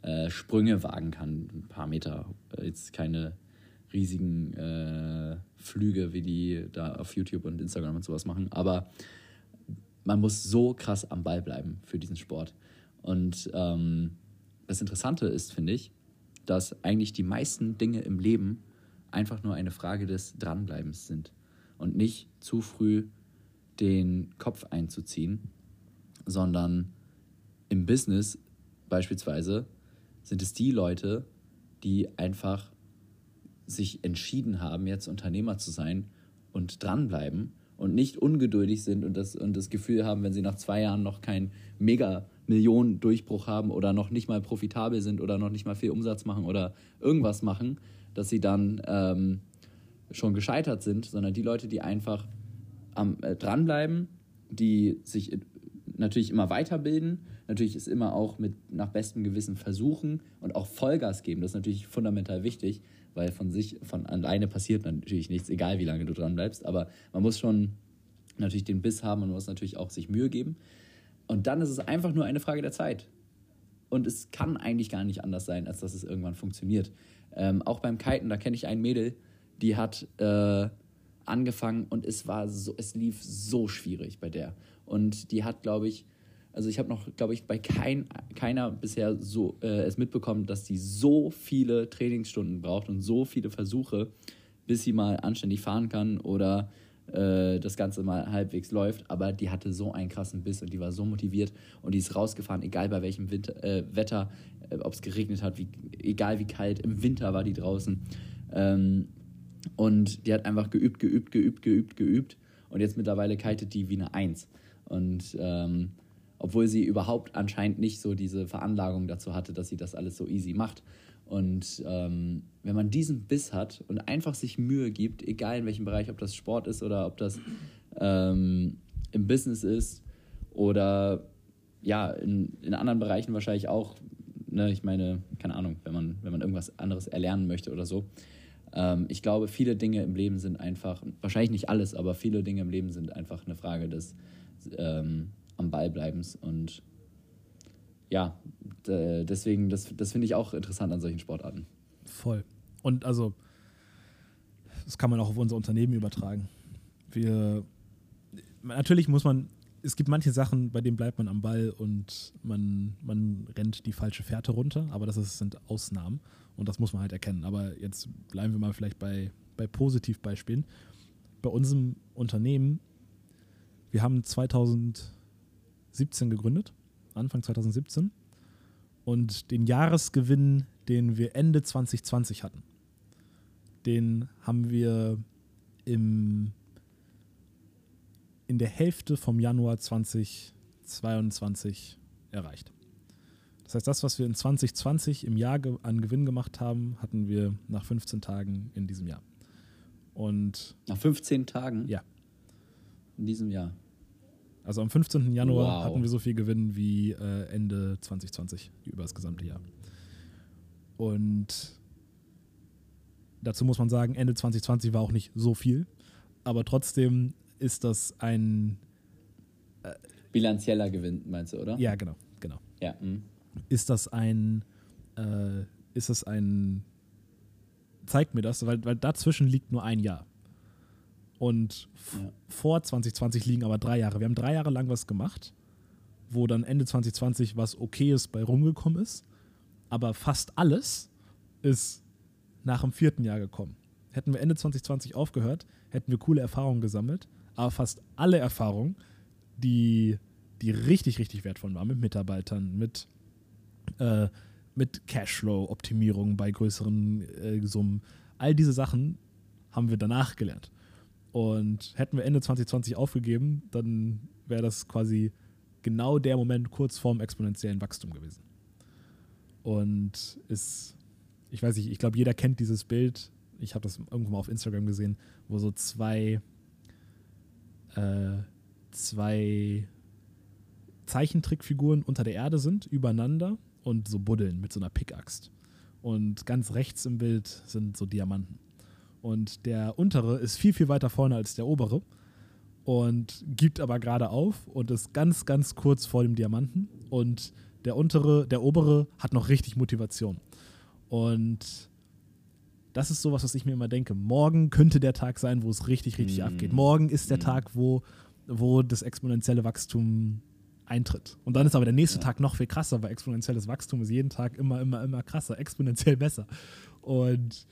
äh, Sprünge wagen kann. Ein paar Meter. Äh, jetzt keine riesigen äh, Flüge, wie die da auf YouTube und Instagram und sowas machen. Aber man muss so krass am Ball bleiben für diesen Sport. Und ähm, das Interessante ist, finde ich, dass eigentlich die meisten Dinge im Leben einfach nur eine Frage des Dranbleibens sind und nicht zu früh den Kopf einzuziehen, sondern im Business beispielsweise sind es die Leute, die einfach sich entschieden haben, jetzt Unternehmer zu sein und dranbleiben und nicht ungeduldig sind und das, und das Gefühl haben, wenn sie nach zwei Jahren noch keinen Mega-Millionen-Durchbruch haben oder noch nicht mal profitabel sind oder noch nicht mal viel Umsatz machen oder irgendwas machen, dass sie dann ähm, schon gescheitert sind, sondern die Leute, die einfach am, äh, dranbleiben, die sich natürlich immer weiterbilden, natürlich ist immer auch mit nach bestem Gewissen versuchen und auch Vollgas geben. Das ist natürlich fundamental wichtig, weil von sich, von alleine passiert natürlich nichts, egal wie lange du dran bleibst. Aber man muss schon natürlich den Biss haben und man muss natürlich auch sich Mühe geben. Und dann ist es einfach nur eine Frage der Zeit. Und es kann eigentlich gar nicht anders sein, als dass es irgendwann funktioniert. Ähm, auch beim Kiten, da kenne ich ein Mädel, die hat äh, angefangen und es war so, es lief so schwierig bei der. Und die hat, glaube ich, also ich habe noch, glaube ich, bei kein, keiner bisher so äh, es mitbekommen, dass sie so viele Trainingsstunden braucht und so viele Versuche, bis sie mal anständig fahren kann oder äh, das Ganze mal halbwegs läuft. Aber die hatte so einen krassen Biss und die war so motiviert und die ist rausgefahren, egal bei welchem Winter, äh, Wetter, äh, ob es geregnet hat, wie, egal wie kalt. Im Winter war die draußen. Ähm, und die hat einfach geübt, geübt, geübt, geübt, geübt. Und jetzt mittlerweile kitet die wie eine Eins. Und ähm, obwohl sie überhaupt anscheinend nicht so diese Veranlagung dazu hatte, dass sie das alles so easy macht. Und ähm, wenn man diesen Biss hat und einfach sich Mühe gibt, egal in welchem Bereich, ob das Sport ist oder ob das ähm, im Business ist oder ja, in, in anderen Bereichen wahrscheinlich auch, ne, ich meine, keine Ahnung, wenn man, wenn man irgendwas anderes erlernen möchte oder so. Ähm, ich glaube, viele Dinge im Leben sind einfach, wahrscheinlich nicht alles, aber viele Dinge im Leben sind einfach eine Frage des ähm, am Ball bleibens. Und ja, deswegen, das, das finde ich auch interessant an solchen Sportarten. Voll. Und also, das kann man auch auf unser Unternehmen übertragen. Wir, natürlich muss man, es gibt manche Sachen, bei denen bleibt man am Ball und man, man rennt die falsche Fährte runter, aber das ist, sind Ausnahmen und das muss man halt erkennen. Aber jetzt bleiben wir mal vielleicht bei, bei Positivbeispielen. Bei unserem Unternehmen, wir haben 2000 2017 gegründet, Anfang 2017. Und den Jahresgewinn, den wir Ende 2020 hatten, den haben wir im, in der Hälfte vom Januar 2022 erreicht. Das heißt, das, was wir in 2020 im Jahr an Gewinn gemacht haben, hatten wir nach 15 Tagen in diesem Jahr. Und Nach 15 Tagen ja, in diesem Jahr. Also am 15. Januar Wow. hatten wir so viel Gewinn wie äh, Ende 2020 über das gesamte Jahr. Und dazu muss man sagen, Ende 2020 war auch nicht so viel, aber trotzdem ist das ein, Bilanzieller Gewinn, meinst du, oder? ja genau, genau. Ja. mhm. ist das ein, äh, ist das ein, zeigt mir das, weil, weil dazwischen liegt nur ein Jahr. Und Ja. vor 2020 liegen aber drei Jahre. Wir haben drei Jahre lang was gemacht, wo dann Ende 2020 was Okayes bei rumgekommen ist, aber fast alles ist nach dem vierten Jahr gekommen. Hätten wir Ende 2020 aufgehört, hätten wir coole Erfahrungen gesammelt, aber fast alle Erfahrungen, die, die richtig, richtig wertvoll waren, mit Mitarbeitern, mit äh, mit Cashflow-Optimierung bei größeren äh, Summen. All diese Sachen haben wir danach gelernt. Und hätten wir Ende 2020 aufgegeben, dann wäre das quasi genau der Moment kurz vorm exponentiellen Wachstum gewesen. Und ist, ich weiß nicht, ich glaube, jeder kennt dieses Bild. Ich habe das irgendwo mal auf Instagram gesehen, wo so zwei, äh, zwei Zeichentrickfiguren unter der Erde sind, übereinander und so buddeln mit so einer Pickaxt. Und ganz rechts im Bild sind so Diamanten. Und der untere ist viel, viel weiter vorne als der obere und gibt aber gerade auf und ist ganz, ganz kurz vor dem Diamanten. Und der untere, der obere hat noch richtig Motivation. Und das ist sowas, was ich mir immer denke. Morgen könnte der Tag sein, wo es richtig, richtig Mm. abgeht. Morgen ist der Mm. Tag, wo, wo das exponentielle Wachstum eintritt. Und dann ist aber der nächste Ja. Tag noch viel krasser, weil exponentielles Wachstum ist jeden Tag immer, immer, immer krasser, exponentiell besser. Und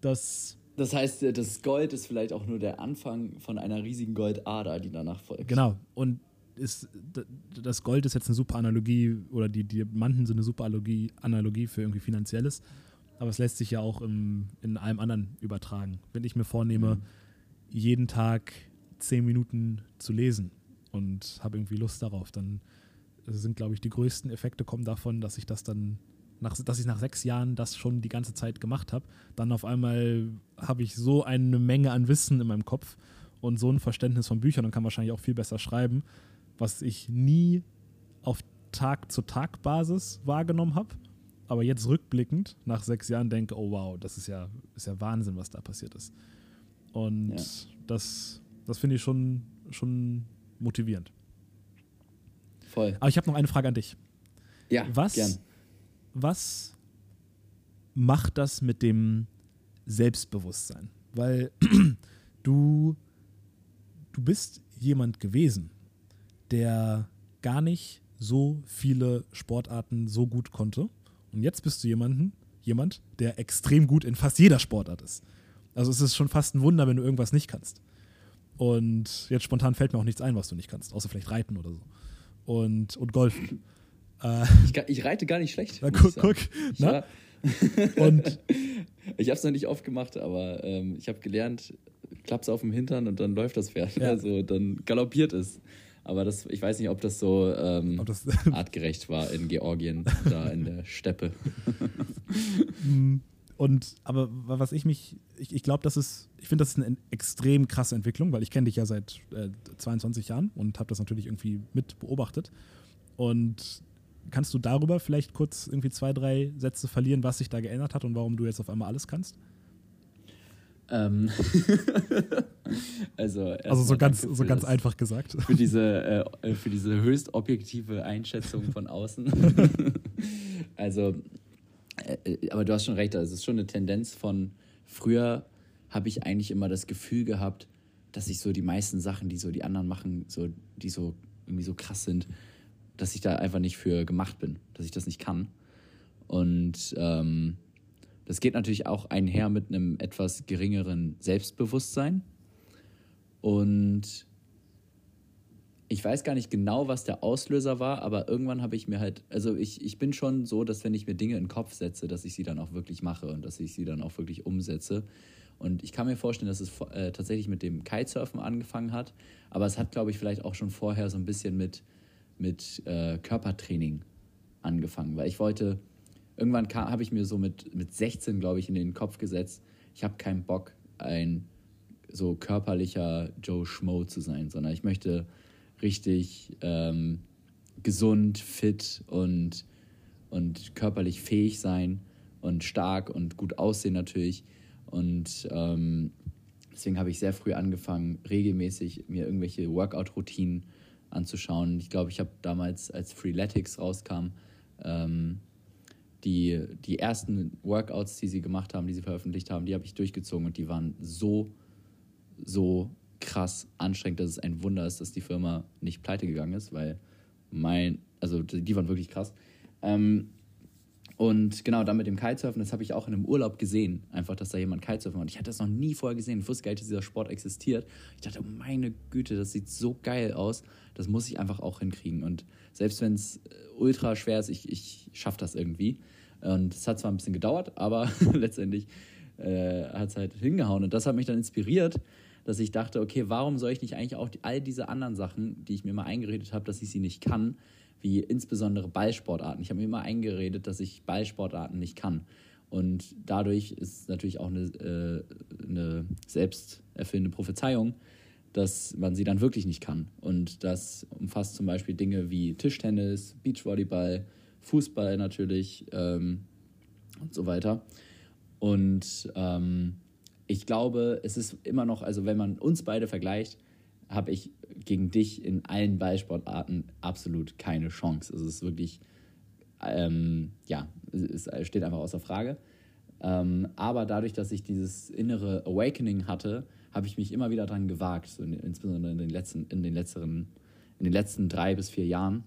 das, Das heißt, äh, das Gold ist vielleicht auch nur der Anfang von einer riesigen Goldader, die danach folgt. genau. Und ist, das Gold ist jetzt eine super Analogie oder die Diamanten sind eine super Analogie, Analogie für irgendwie Finanzielles. Aber es lässt sich ja auch im, in allem anderen übertragen. Wenn ich mir vornehme, Mhm. jeden Tag zehn Minuten zu lesen und habe irgendwie Lust darauf, dann sind, glaube ich, die größten Effekte kommen davon, dass ich das dann, nach, dass ich nach sechs Jahren das schon die ganze Zeit gemacht habe. Dann auf einmal habe ich so eine Menge an Wissen in meinem Kopf und so ein Verständnis von Büchern und kann wahrscheinlich auch viel besser schreiben, was ich nie auf Tag-zu-Tag-Basis wahrgenommen habe. Aber jetzt rückblickend nach sechs Jahren denke, oh wow, das ist ja, ist ja Wahnsinn, was da passiert ist. Und Ja. das, das finde ich schon, schon motivierend. Voll. Aber ich habe noch eine Frage an dich. Ja, Was, gern. Was macht das mit dem Selbstbewusstsein? Weil du, du bist jemand gewesen, der gar nicht so viele Sportarten so gut konnte. Und jetzt bist du jemanden, jemand, der extrem gut in fast jeder Sportart ist. Also es ist schon fast ein Wunder, wenn du irgendwas nicht kannst. Und jetzt spontan fällt mir auch nichts ein, was du nicht kannst, außer vielleicht Reiten oder so. Und, und Golfen. Äh, Ich, ich reite gar nicht schlecht. na, guck, guck. Na? Und Ich habe es noch nicht oft gemacht, aber ähm, ich habe gelernt, klappt's auf dem Hintern und dann läuft das Pferd. Ja. Also dann galoppiert es. Aber das, ich weiß nicht, ob das so ähm, ob das, artgerecht war in Georgien, da in der Steppe. Und aber wa- was ich mich, ich, ich glaube, das ist, ich finde, das ist eine extrem krasse Entwicklung, weil ich kenne dich ja seit äh, 22 Jahren und habe das natürlich irgendwie mit beobachtet. Und kannst du darüber vielleicht kurz irgendwie zwei, drei Sätze verlieren, was sich da geändert hat und warum du jetzt auf einmal alles kannst? Ähm, also, Also so ganz, so ganz einfach gesagt. Für diese, äh, für diese höchst objektive Einschätzung von außen. also, äh, äh, aber du hast schon recht, also es ist schon eine Tendenz von früher habe ich eigentlich immer das Gefühl gehabt, dass ich so die meisten Sachen, die so die anderen machen, so, die so irgendwie so krass sind, dass ich da einfach nicht für gemacht bin, dass ich das nicht kann. Und ähm, das geht natürlich auch einher mit einem etwas geringeren Selbstbewusstsein. Und ich weiß gar nicht genau, was der Auslöser war, aber irgendwann habe ich mir halt, also ich, ich bin schon so, dass wenn ich mir Dinge in den Kopf setze, dass ich sie dann auch wirklich mache und dass ich sie dann auch wirklich umsetze. Und ich kann mir vorstellen, dass es äh, tatsächlich mit dem Kitesurfen angefangen hat, aber es hat, glaube ich, vielleicht auch schon vorher so ein bisschen mit, mit äh, Körpertraining angefangen, weil ich wollte, irgendwann habe ich mir so mit, mit 16, glaube ich, in den Kopf gesetzt, ich habe keinen Bock, ein so körperlicher Joe Schmo zu sein, sondern ich möchte richtig ähm, gesund, fit und, und körperlich fähig sein und stark und gut aussehen natürlich. Und ähm, deswegen habe ich sehr früh angefangen, regelmäßig mir irgendwelche Workout-Routinen anzuschauen. Ich glaube, ich habe damals, als Freeletics rauskam, ähm, die, die ersten Workouts, die sie gemacht haben, die sie veröffentlicht haben, die habe ich durchgezogen und die waren so, so krass anstrengend, dass es ein Wunder ist, dass die Firma nicht pleite gegangen ist, weil mein, also die waren wirklich krass. Ähm, und genau, dann mit dem Kitesurfen, das habe ich auch in einem Urlaub gesehen, einfach, dass da jemand Kitesurfen macht. Ich hatte das noch nie vorher gesehen. Ich wusste gar nicht, dass dieser Sport existiert. Ich dachte, oh meine Güte, das sieht so geil aus. Das muss ich einfach auch hinkriegen. Und selbst wenn es äh, ultra schwer ist, ich, ich schaffe das irgendwie. Und es hat zwar ein bisschen gedauert, aber letztendlich äh, hat es halt hingehauen. Und das hat mich dann inspiriert, dass ich dachte, okay, warum soll ich nicht eigentlich auch die, all diese anderen Sachen, die ich mir mal eingeredet habe, dass ich sie nicht kann, wie insbesondere Ballsportarten. Ich habe mir immer eingeredet, dass ich Ballsportarten nicht kann. Und dadurch ist natürlich auch eine, äh, eine selbsterfüllende Prophezeiung, dass man sie dann wirklich nicht kann. Und das umfasst zum Beispiel Dinge wie Tischtennis, Beachvolleyball, Fußball natürlich ähm, und so weiter. Und ähm, ich glaube, es ist immer noch, also wenn man uns beide vergleicht, habe ich gegen dich in allen Ballsportarten absolut keine Chance. Es ist wirklich, ähm, ja, es steht einfach außer Frage. Ähm, aber dadurch, dass ich dieses innere Awakening hatte, habe ich mich immer wieder daran gewagt, so in, insbesondere in den letzten, in den letzteren, in den letzten drei bis vier Jahren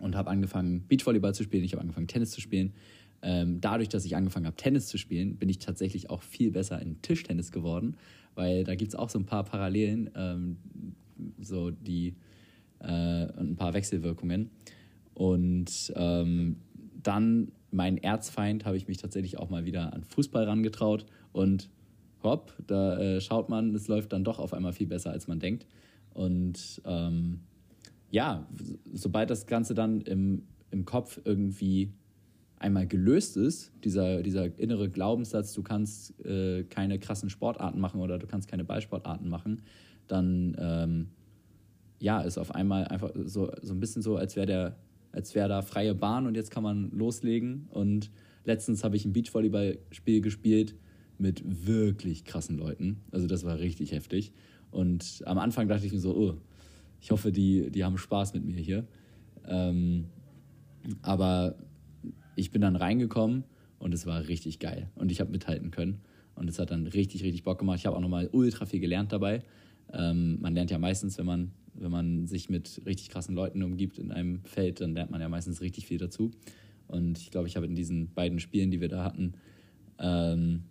und habe angefangen Beachvolleyball zu spielen. Ich habe angefangen Tennis zu spielen. Ähm, dadurch, dass ich angefangen habe Tennis zu spielen, bin ich tatsächlich auch viel besser in Tischtennis geworden, weil da gibt es auch so ein paar Parallelen, ähm, so die äh, ein paar Wechselwirkungen. Und ähm, dann mein Erzfeind habe ich mich tatsächlich auch mal wieder an Fußball rangetraut und hopp, da äh, schaut man, es läuft dann doch auf einmal viel besser, als man denkt. Und ähm, ja, sobald das Ganze dann im, im Kopf irgendwie einmal gelöst ist, dieser, dieser innere Glaubenssatz, du kannst äh, keine krassen Sportarten machen oder du kannst keine Ballsportarten machen, dann ähm, ja, ist auf einmal einfach so, so ein bisschen so, als wäre der, da freie Bahn und jetzt kann man loslegen. Und letztens habe ich ein Beachvolleyballspiel gespielt mit wirklich krassen Leuten. Also das war richtig heftig. Und am Anfang dachte ich mir so, oh, ich hoffe, die, die haben Spaß mit mir hier. Ähm, aber ich bin dann reingekommen und es war richtig geil. Und ich habe mithalten können. Und es hat dann richtig, richtig Bock gemacht. Ich habe auch nochmal ultra viel gelernt dabei. Ähm, man lernt ja meistens, wenn man, wenn man sich mit richtig krassen Leuten umgibt in einem Feld, dann lernt man ja meistens richtig viel dazu. Und ich glaube, ich habe in diesen beiden Spielen, die wir da hatten, ähm,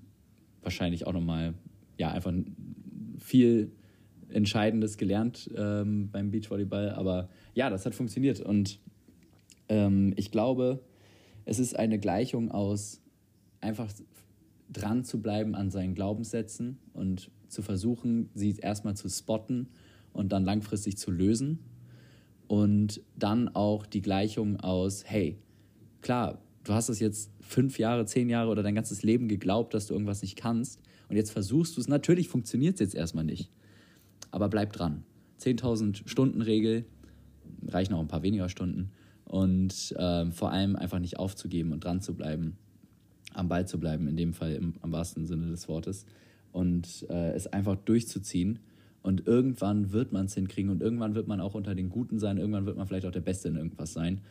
wahrscheinlich auch nochmal, ja, einfach viel Entscheidendes gelernt ähm, beim Beachvolleyball. Aber ja, das hat funktioniert. Und ähm, ich glaube, es ist eine Gleichung aus einfach dran zu bleiben an seinen Glaubenssätzen und zu versuchen, sie erstmal zu spotten und dann langfristig zu lösen. Und dann auch die Gleichung aus, hey, klar, du hast es jetzt fünf Jahre, zehn Jahre oder dein ganzes Leben geglaubt, dass du irgendwas nicht kannst. Und jetzt versuchst du es. Natürlich funktioniert es jetzt erstmal nicht. Aber bleib dran. 10.000 Stunden Regel, reichen auch ein paar weniger Stunden. Und ähm, vor allem einfach nicht aufzugeben und dran zu bleiben, am Ball zu bleiben, in dem Fall im, am wahrsten Sinne des Wortes. Und äh, es einfach durchzuziehen. Und irgendwann wird man es hinkriegen und irgendwann wird man auch unter den Guten sein, irgendwann wird man vielleicht auch der Beste in irgendwas sein.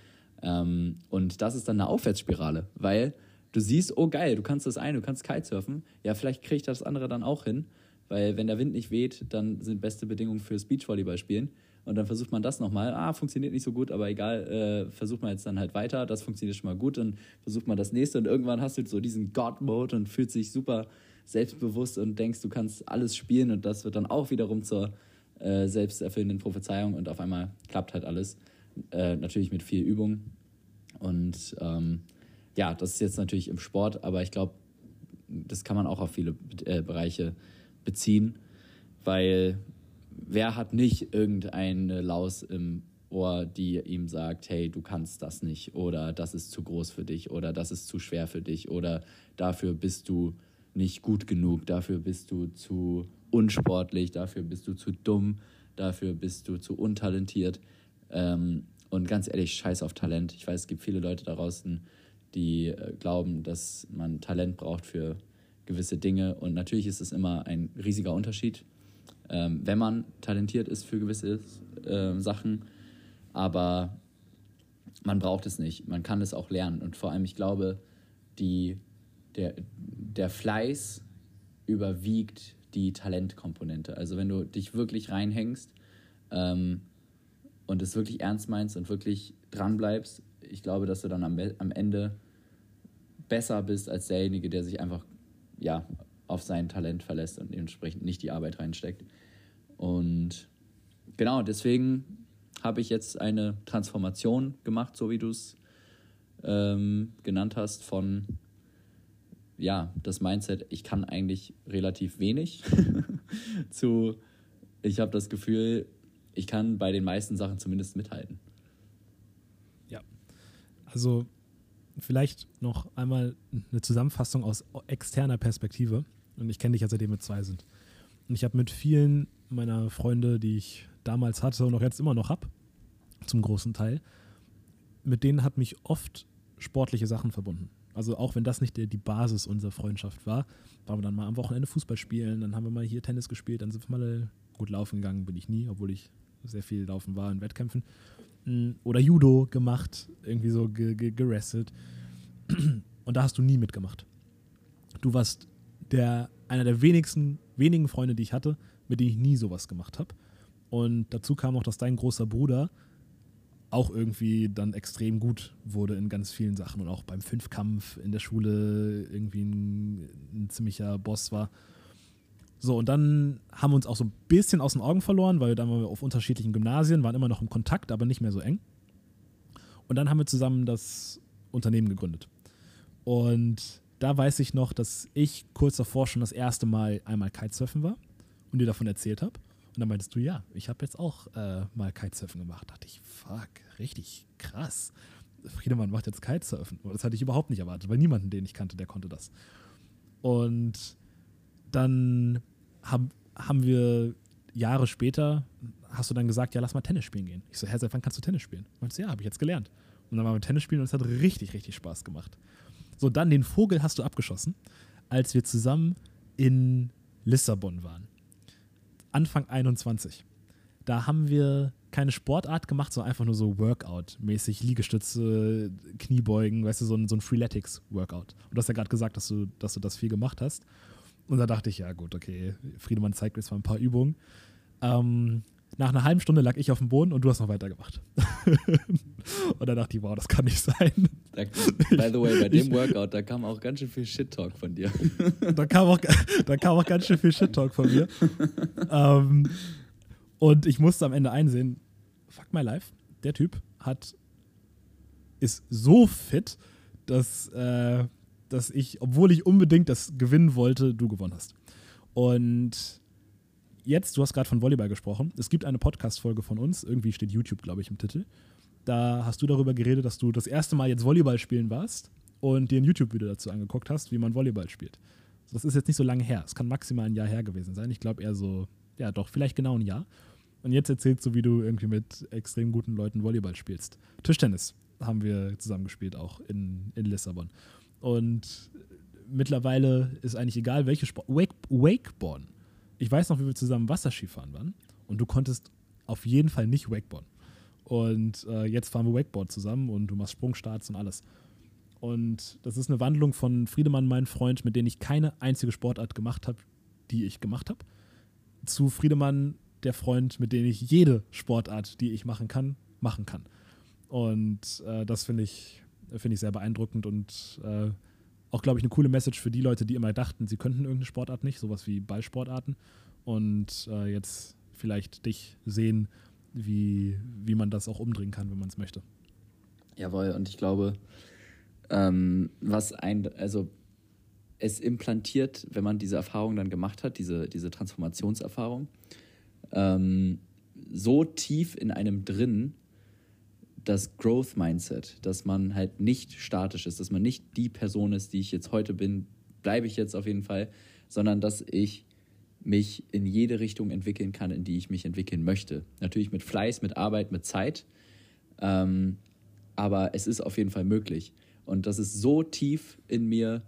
Ähm, und das ist dann eine Aufwärtsspirale, weil du siehst, oh geil, du kannst das eine, du kannst Kitesurfen, ja, vielleicht kriege ich das andere dann auch hin, weil wenn der Wind nicht weht, dann sind beste Bedingungen fürs Beachvolleyball spielen. Und dann versucht man das nochmal. Ah, funktioniert nicht so gut, aber egal, äh, versucht man jetzt dann halt weiter. Das funktioniert schon mal gut. Dann versucht man das nächste und irgendwann hast du so diesen God-Mode und fühlt sich super selbstbewusst und denkst, du kannst alles spielen und das wird dann auch wiederum zur äh, selbsterfüllenden Prophezeiung und auf einmal klappt halt alles. Äh, natürlich mit viel Übung. Und ähm, ja, das ist jetzt natürlich im Sport, aber ich glaube, das kann man auch auf viele äh, Bereiche beziehen, weil wer hat nicht irgendeine Laus im Ohr, die ihm sagt, hey, du kannst das nicht oder das ist zu groß für dich oder das ist zu schwer für dich oder dafür bist du nicht gut genug, dafür bist du zu unsportlich, dafür bist du zu dumm, dafür bist du zu untalentiert. Ähm, und ganz ehrlich, scheiß auf Talent. Ich weiß, es gibt viele Leute da draußen, die äh, glauben, dass man Talent braucht für gewisse Dinge. Und natürlich ist es immer ein riesiger Unterschied, ähm, wenn man talentiert ist für gewisse äh, Sachen. Aber man braucht es nicht. Man kann es auch lernen. Und vor allem, ich glaube, die, der, der Fleiß überwiegt die Talentkomponente. Also wenn du dich wirklich reinhängst ähm, und es wirklich ernst meinst und wirklich dran bleibst, ich glaube, dass du dann am, am Ende besser bist als derjenige, der sich einfach ja, auf sein Talent verlässt und dementsprechend nicht die Arbeit reinsteckt. Und genau, deswegen habe ich jetzt eine Transformation gemacht, so wie du es ähm, genannt hast, von ja, das Mindset, ich kann eigentlich relativ wenig, zu ich habe das Gefühl, ich kann bei den meisten Sachen zumindest mithalten. Ja, also vielleicht noch einmal eine Zusammenfassung aus externer Perspektive. Und ich kenne dich ja seitdem wir zwei sind. Und ich habe mit vielen meiner Freunde, die ich damals hatte und auch jetzt immer noch habe, zum großen Teil, mit denen hat mich oft sportliche Sachen verbunden. Also auch wenn das nicht die, Basis unserer Freundschaft war, waren wir dann mal am Wochenende Fußball spielen, dann haben wir mal hier Tennis gespielt, dann sind wir mal gut laufen gegangen, bin ich nie, obwohl ich sehr viel laufen war in Wettkämpfen. Mm, oder Judo gemacht, irgendwie so gerastet. Und da hast du nie mitgemacht. Du warst der, einer der wenigsten, wenigen Freunde, die ich hatte, mit denen ich nie sowas gemacht habe. Und dazu kam auch, dass dein großer Bruder auch irgendwie dann extrem gut wurde in ganz vielen Sachen und auch beim Fünfkampf in der Schule irgendwie ein, ein ziemlicher Boss war. So, und dann haben wir uns auch so ein bisschen aus den Augen verloren, weil dann waren wir auf unterschiedlichen Gymnasien, waren immer noch im Kontakt, aber nicht mehr so eng. Und dann haben wir zusammen das Unternehmen gegründet. Und da weiß ich noch, dass ich kurz davor schon das erste Mal einmal Kitesurfen war und dir davon erzählt habe. Und dann meintest du, ja, ich habe jetzt auch äh, mal Kitesurfen gemacht. Da dachte ich, fuck, richtig krass. Friedemann macht jetzt Kitesurfen. Das hatte ich überhaupt nicht erwartet, weil niemanden, den ich kannte, der konnte das. Und dann haben, haben wir Jahre später, hast du dann gesagt, ja, lass mal Tennis spielen gehen. Ich so, hä, seit wann kannst du Tennis spielen? Meinst du, ja, habe ich jetzt gelernt. Und dann waren wir Tennis spielen und es hat richtig, richtig Spaß gemacht. So, dann den Vogel hast du abgeschossen, als wir zusammen in Lissabon waren. Anfang 21. Da haben wir keine Sportart gemacht, sondern einfach nur so Workout-mäßig, Liegestütze, Kniebeugen, weißt du, so ein, so ein Freeletics-Workout. Und du hast ja gerade gesagt, dass du, dass du das viel gemacht hast. Und da dachte ich, ja gut, okay, Friedemann zeigt mir jetzt mal ein paar Übungen. Ähm, nach einer halben Stunde lag ich auf dem Boden und du hast noch weitergemacht. und da dachte ich, wow, das kann nicht sein. Da, by the way, bei dem Workout, da kam auch ganz schön viel Shit-Talk von dir. da, kam auch, da kam auch ganz schön viel Shit-Talk von mir. ähm, und ich musste am Ende einsehen, fuck my life, der Typ hat ist so fit, dass äh, dass ich, obwohl ich unbedingt das gewinnen wollte, du gewonnen hast. Und jetzt, du hast gerade von Volleyball gesprochen. Es gibt eine Podcast-Folge von uns, irgendwie steht YouTube, glaube ich, im Titel. Da hast du darüber geredet, dass du das erste Mal jetzt Volleyball spielen warst und dir ein YouTube-Video dazu angeguckt hast, wie man Volleyball spielt. Das ist jetzt nicht so lange her. Es kann maximal ein Jahr her gewesen sein. Ich glaube eher so, ja doch, vielleicht genau ein Jahr. Und jetzt erzählst du, wie du irgendwie mit extrem guten Leuten Volleyball spielst. Tischtennis haben wir zusammen gespielt, auch in, in Lissabon. Und mittlerweile ist eigentlich egal, welche Sport. Wake, Wakeboarden. Ich weiß noch, wie wir zusammen Wasserskifahren waren. Und du konntest auf jeden Fall nicht Wakeboarden. Und äh, jetzt fahren wir Wakeboard zusammen und du machst Sprungstarts und alles. Und das ist eine Wandlung von Friedemann, mein Freund, mit dem ich keine einzige Sportart gemacht habe, die ich gemacht habe, zu Friedemann, der Freund, mit dem ich jede Sportart, die ich machen kann, machen kann. Und äh, das finde ich finde ich sehr beeindruckend und äh, auch, glaube ich, eine coole Message für die Leute, die immer dachten, sie könnten irgendeine Sportart nicht, sowas wie Ballsportarten. Und äh, jetzt vielleicht dich sehen, wie, wie man das auch umdrehen kann, wenn man es möchte. Jawohl, und ich glaube, ähm, was ein, also es implantiert, wenn man diese Erfahrung dann gemacht hat, diese, diese Transformationserfahrung, ähm, so tief in einem drin, das Growth Mindset, dass man halt nicht statisch ist, dass man nicht die Person ist, die ich jetzt heute bin, bleibe ich jetzt auf jeden Fall, sondern dass ich mich in jede Richtung entwickeln kann, in die ich mich entwickeln möchte. Natürlich mit Fleiß, mit Arbeit, mit Zeit. Ähm, aber es ist auf jeden Fall möglich. Und das ist so tief in mir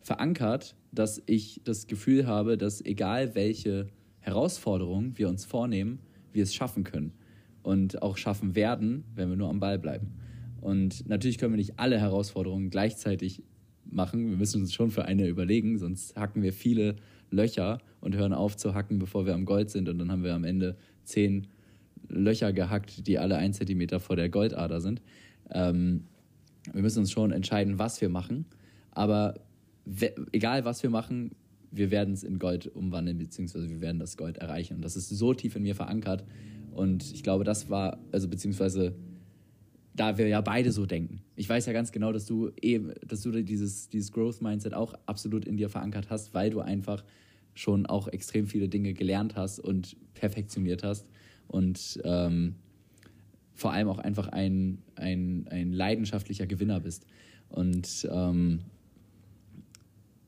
verankert, dass ich das Gefühl habe, dass egal welche Herausforderungen wir uns vornehmen, wir es schaffen können und auch schaffen werden, wenn wir nur am Ball bleiben. Und natürlich können wir nicht alle Herausforderungen gleichzeitig machen. Wir müssen uns schon für eine überlegen, sonst hacken wir viele Löcher und hören auf zu hacken, bevor wir am Gold sind. Und dann haben wir am Ende zehn Löcher gehackt, die alle ein Zentimeter vor der Goldader sind. Ähm, wir müssen uns schon entscheiden, was wir machen. Aber egal, was wir machen, wir werden es in Gold umwandeln, beziehungsweise wir werden das Gold erreichen. Und das ist so tief in mir verankert. Und ich glaube, das war, also beziehungsweise da wir ja beide so denken. Ich weiß ja ganz genau, dass du eben, dass du dieses, dieses Growth-Mindset auch absolut in dir verankert hast, weil du einfach schon auch extrem viele Dinge gelernt hast und perfektioniert hast und ähm, vor allem auch einfach ein, ein, ein leidenschaftlicher Gewinner bist. Und ähm,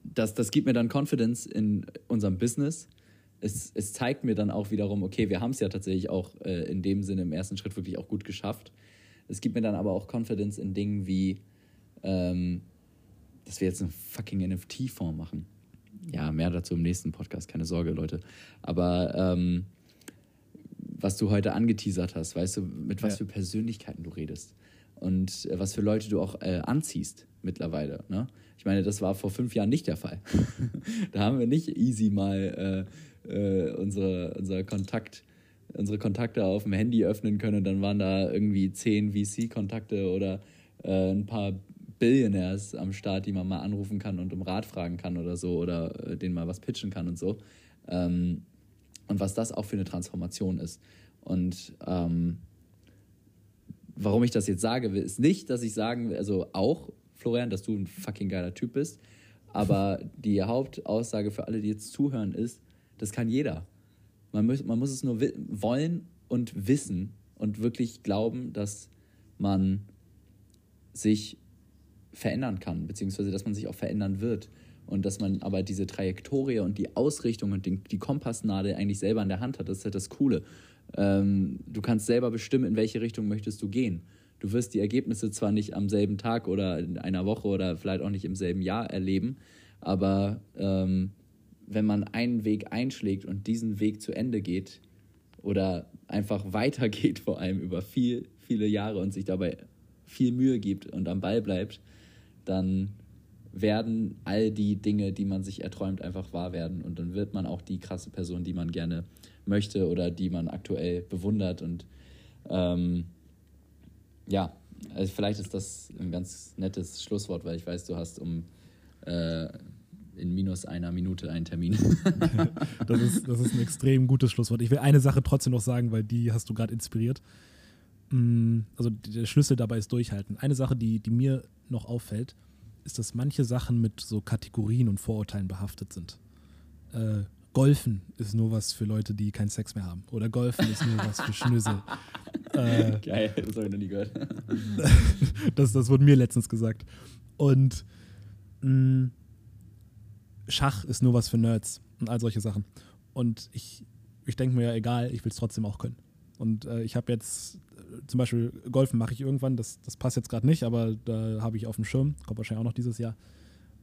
das, das gibt mir dann Confidence in unserem Business. Es, es zeigt mir dann auch wiederum, okay, wir haben es ja tatsächlich auch äh, in dem Sinne im ersten Schritt wirklich auch gut geschafft. Es gibt mir dann aber auch Confidence in Dingen wie, ähm, dass wir jetzt eine fucking NFT-Form machen. Ja, mehr dazu im nächsten Podcast, keine Sorge, Leute. Aber ähm, was du heute angeteasert hast, weißt du, mit was ja. für Persönlichkeiten du redest und äh, was für Leute du auch äh, anziehst mittlerweile. Ne? Ich meine, das war vor fünf Jahren nicht der Fall. da haben wir nicht easy mal äh, äh, unsere, unser Kontakt unsere Kontakte auf dem Handy öffnen können und dann waren da irgendwie zehn VC-Kontakte oder äh, ein paar Billionaires am Start, die man mal anrufen kann und um Rat fragen kann oder so oder äh, denen mal was pitchen kann und so. Ähm, und was das auch für eine Transformation ist. Und ähm, warum ich das jetzt sage, ist nicht, dass ich sagen also auch, Florian, dass du ein fucking geiler Typ bist, aber die Hauptaussage für alle, die jetzt zuhören, ist, das kann jeder. Man muss, man muss es nur wollen und wissen und wirklich glauben, dass man sich verändern kann, beziehungsweise dass man sich auch verändern wird. Und dass man aber diese Trajektorie und die Ausrichtung und die, Kompassnadel eigentlich selber in der Hand hat. Das ist halt das Coole. Ähm, du kannst selber bestimmen, in welche Richtung möchtest du gehen. Du wirst die Ergebnisse zwar nicht am selben Tag oder in einer Woche oder vielleicht auch nicht im selben Jahr erleben, aber ähm, wenn man einen Weg einschlägt und diesen Weg zu Ende geht oder einfach weitergeht, vor allem über viel, viele Jahre und sich dabei viel Mühe gibt und am Ball bleibt, dann werden all die Dinge, die man sich erträumt, einfach wahr werden. Und dann wird man auch die krasse Person, die man gerne möchte oder die man aktuell bewundert. Und ähm, ja, also vielleicht ist das ein ganz nettes Schlusswort, weil ich weiß, du hast um äh, in minus einer Minute einen Termin. das, ist, das ist ein extrem gutes Schlusswort. Ich will eine Sache trotzdem noch sagen, weil die hast du gerade inspiriert. Mm, also der Schlüssel dabei ist durchhalten. Eine Sache, die, die mir noch auffällt, ist, dass manche Sachen mit so Kategorien und Vorurteilen behaftet sind. Äh, Golfen ist nur was für Leute, die keinen Sex mehr haben. Oder Golfen ist nur was für Schnösel. äh, Geil, das habe ich noch nie gehört. das, das wurde mir letztens gesagt. Und mh, mm, Schach ist nur was für Nerds und all solche Sachen. Und ich, ich denke mir ja, egal, ich will es trotzdem auch können. Und äh, ich habe jetzt äh, zum Beispiel Golfen mache ich irgendwann, das, das passt jetzt gerade nicht, aber da habe ich auf dem Schirm, kommt wahrscheinlich auch noch dieses Jahr.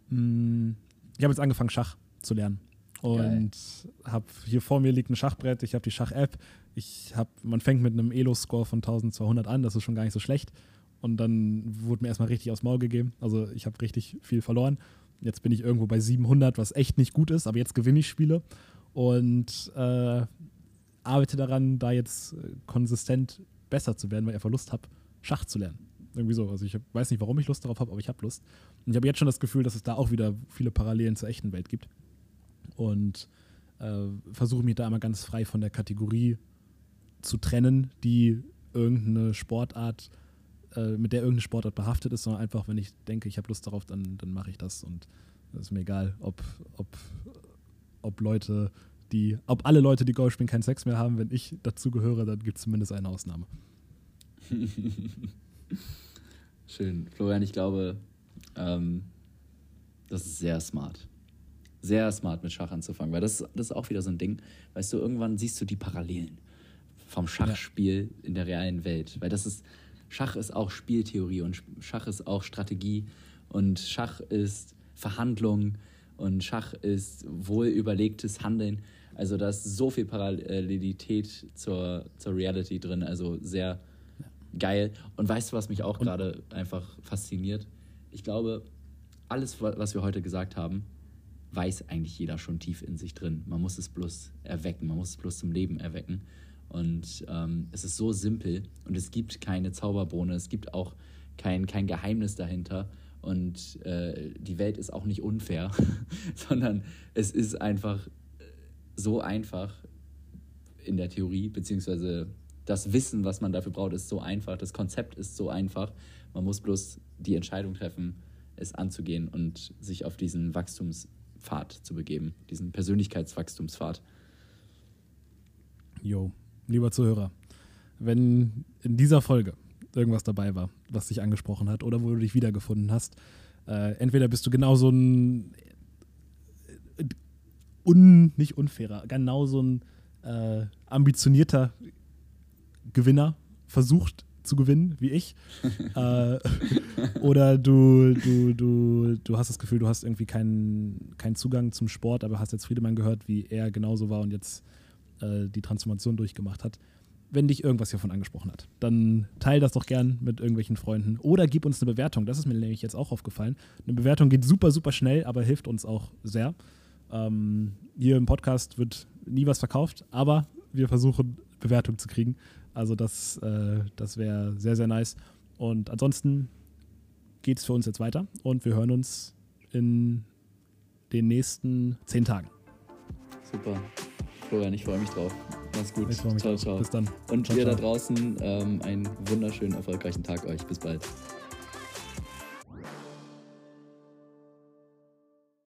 Mm, ich habe jetzt angefangen, Schach zu lernen. Und habe hier vor mir liegt ein Schachbrett, ich habe die Schach-App. Ich habe, man fängt mit einem Elo-Score von 1200 an, das ist schon gar nicht so schlecht. Und dann wurde mir erstmal richtig aufs Maul gegeben. Also ich habe richtig viel verloren. Jetzt bin ich irgendwo bei 700, was echt nicht gut ist, aber jetzt gewinne ich Spiele und äh, arbeite daran, da jetzt äh, konsistent besser zu werden, weil ich einfach Lust habe, Schach zu lernen. Irgendwie so. Also ich weiß nicht, warum ich Lust darauf habe, aber ich habe Lust. Und ich habe jetzt schon das Gefühl, dass es da auch wieder viele Parallelen zur echten Welt gibt. Und äh, versuche mich da immer ganz frei von der Kategorie zu trennen, die irgendeine Sportart äh, mit der irgendeine Sportart behaftet ist, sondern einfach, wenn ich denke, ich habe Lust darauf, dann, dann mache ich das. Und es ist mir egal, ob, ob, ob Leute, die, ob alle Leute, die Golf spielen, keinen Sex mehr haben. Wenn ich dazu gehöre, dann gibt es zumindest eine Ausnahme. Schön. Florian, ich glaube, ähm, das ist sehr smart. sehr smart mit Schach anzufangen, weil das, das ist auch wieder so ein Ding. Weißt du, irgendwann siehst du die Parallelen vom Schachspiel ja. in der realen Welt, weil das ist, Schach ist auch Spieltheorie und Schach ist auch Strategie und Schach ist Verhandlung und Schach ist wohl überlegtes Handeln. Also da ist so viel Parallelität zur, zur Reality drin, also sehr geil. Und weißt du, was mich auch gerade einfach fasziniert? Ich glaube, alles, was wir heute gesagt haben, weiß eigentlich jeder schon tief in sich drin. Man muss es bloß erwecken, man muss es bloß zum Leben erwecken. Und ähm, es ist so simpel und es gibt keine Zauberbohne, es gibt auch kein, kein Geheimnis dahinter. Und äh, die Welt ist auch nicht unfair, sondern es ist einfach so einfach in der Theorie, beziehungsweise das Wissen, was man dafür braucht, ist so einfach, das Konzept ist so einfach. Man muss bloß die Entscheidung treffen, es anzugehen und sich auf diesen Wachstumspfad zu begeben, diesen Persönlichkeitswachstumspfad. Jo, lieber Zuhörer, wenn in dieser Folge irgendwas dabei war, was dich angesprochen hat oder wo du dich wiedergefunden hast, äh, entweder bist du genauso ein äh, un, nicht unfairer, genauso ein äh, ambitionierter Gewinner, versucht zu gewinnen, wie ich. äh, oder du, du, du, du hast das Gefühl, du hast irgendwie keinen, keinen Zugang zum Sport, aber hast jetzt Friedemann gehört, wie er genauso war und jetzt äh, die Transformation durchgemacht hat. Wenn dich irgendwas hiervon angesprochen hat, dann teile das doch gern mit irgendwelchen Freunden oder gib uns eine Bewertung. Das ist mir nämlich jetzt auch aufgefallen. Eine Bewertung geht super, super schnell, aber hilft uns auch sehr. Ähm, hier im Podcast wird nie was verkauft, aber wir versuchen Bewertung zu kriegen. Also das, äh, das wäre sehr, sehr nice. Und ansonsten geht es für uns jetzt weiter und wir hören uns in den nächsten zehn Tagen. Super. Florian, ich freue mich drauf. Mach's gut. Ich freue mich ciao, ciao. Bis dann. Und ciao, ihr ciao. da draußen ähm, einen wunderschönen, erfolgreichen Tag euch. Bis bald.